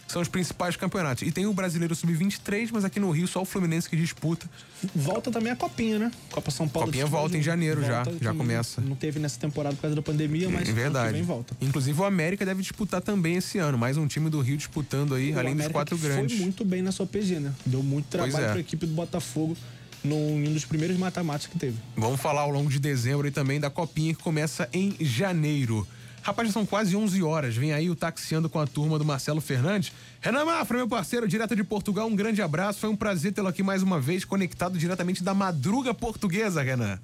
Speaker 2: são os principais campeonatos. E tem o Brasileiro Sub-23, mas aqui no Rio só o Fluminense que disputa.
Speaker 3: Volta também a Copinha, né? Copa São Paulo.
Speaker 2: Copinha volta em janeiro já, já começa.
Speaker 3: Não teve nessa temporada por causa da pandemia, mas
Speaker 2: é verdade.
Speaker 3: vem volta.
Speaker 2: Inclusive o América deve disputar também esse ano, mais um time do Rio disputando aí,
Speaker 3: O
Speaker 2: além
Speaker 3: América
Speaker 2: dos quatro grandes.
Speaker 3: Foi muito bem na sua PG, né? Deu muito trabalho
Speaker 2: é.
Speaker 3: para a equipe do Botafogo num, em um dos primeiros mata-matas que teve.
Speaker 2: Vamos falar ao longo de dezembro e também da Copinha que começa em janeiro. Rapaz, são quase 11 horas. Vem aí o Taxiando com a turma do Marcelo Fernandes. Renan Mafra, meu parceiro, direto de Portugal, um grande abraço. Foi um prazer tê-lo aqui mais uma vez, conectado diretamente da madruga portuguesa, Renan.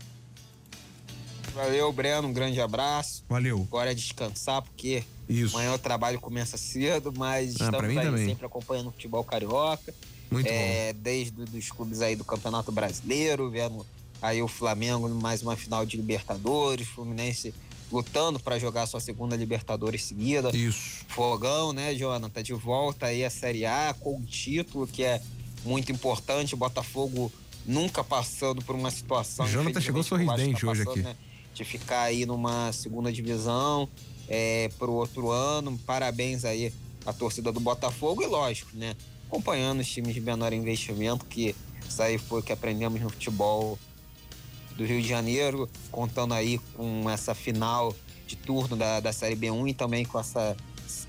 Speaker 4: Valeu, Breno. Um grande abraço.
Speaker 2: Valeu.
Speaker 4: Agora é descansar, porque
Speaker 2: Isso.
Speaker 4: amanhã o trabalho começa cedo, mas
Speaker 2: Ah,
Speaker 4: estamos aí
Speaker 2: também.
Speaker 4: sempre acompanhando o futebol carioca.
Speaker 2: Muito
Speaker 4: é, Desde os clubes aí do Campeonato Brasileiro, vendo aí o Flamengo mais uma final de Libertadores, Fluminense lutando para jogar sua segunda Libertadores seguida.
Speaker 2: Isso.
Speaker 4: Fogão, né, Jonathan? De volta aí a Série A com o título, que é muito importante. O Botafogo nunca passando por uma situação.
Speaker 2: Jonathan chegou
Speaker 4: o
Speaker 2: sorridente hoje aqui.
Speaker 4: né, de ficar aí numa segunda divisão é, pro outro ano. Parabéns aí à torcida do Botafogo e lógico, né? Acompanhando os times de menor investimento, que isso aí foi o que aprendemos no futebol do Rio de Janeiro, contando aí com essa final de turno da, da Série B1 e também com essa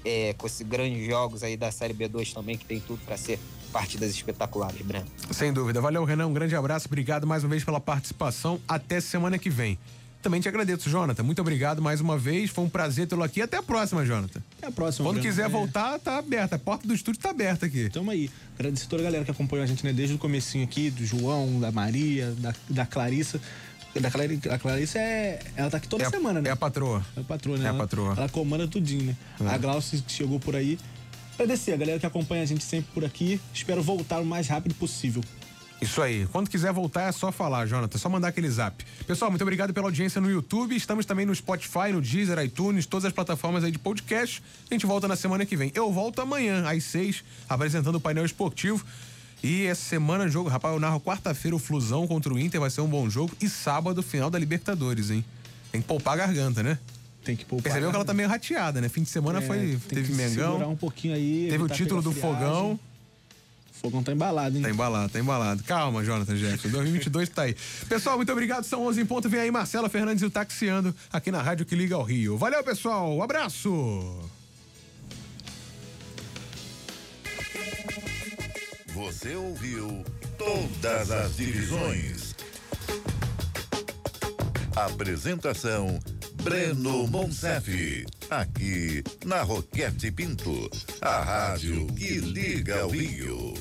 Speaker 4: é, com esses grandes jogos aí da Série B2 também, que tem tudo para ser partidas espetaculares, Breno.
Speaker 2: Sem dúvida. Valeu, Renan. Um grande abraço. Obrigado mais uma vez pela participação. Até semana que vem. Também te agradeço, Jonathan. Muito obrigado mais uma vez. Foi um prazer tê-lo aqui. Até a próxima, Jonathan.
Speaker 3: Até a próxima.
Speaker 2: Quando quiser
Speaker 3: É,
Speaker 2: voltar, tá aberta. A porta do estúdio tá aberta aqui.
Speaker 3: Tamo aí. Agradecer a toda a galera que acompanhou a gente né, desde o comecinho aqui, do João, da Maria, da, da Clarissa. Da Clarissa, a Clarissa é. Ela tá aqui toda
Speaker 2: é,
Speaker 3: semana, né?
Speaker 2: É a patroa.
Speaker 3: É a patroa, né?
Speaker 2: É a
Speaker 3: Ela-
Speaker 2: patroa.
Speaker 3: Ela comanda tudinho, né?
Speaker 2: É.
Speaker 3: A Glaucia chegou por aí. Agradecer a galera que acompanha a gente sempre por aqui. Espero voltar o mais rápido possível.
Speaker 2: Isso aí. Quando quiser voltar, é só falar, Jonathan. É só mandar aquele zap. Pessoal, muito obrigado pela audiência no YouTube. Estamos também no Spotify, no Deezer, iTunes, todas as plataformas aí de podcast. A gente volta na semana que vem. Eu volto amanhã, às seis, apresentando o painel esportivo. E essa semana, jogo, rapaz, eu narro quarta-feira o Flusão contra o Inter, vai ser um bom jogo. E sábado, final da Libertadores, hein? Tem que poupar a garganta, né?
Speaker 3: Tem que poupar.
Speaker 2: Percebeu que ela tá meio rateada, né? Fim de semana
Speaker 3: É,
Speaker 2: foi.
Speaker 3: tem
Speaker 2: Teve
Speaker 3: que segurar
Speaker 2: Mengão.
Speaker 3: um pouquinho aí.
Speaker 2: Teve o título do. Fogão.
Speaker 3: Fogão tá embalado, hein?
Speaker 2: Tá embalado, tá embalado. Calma, Jonathan Jefferson. 2022 tá aí. Pessoal, muito obrigado. São 11 em ponto. Vem aí Marcela Fernandes e o Taxiando aqui na Rádio que liga ao Rio. Valeu, pessoal. Um abraço.
Speaker 1: Você ouviu todas as divisões. Apresentação Breno Monsef, aqui na Roquete Pinto, a rádio que liga ao Rio.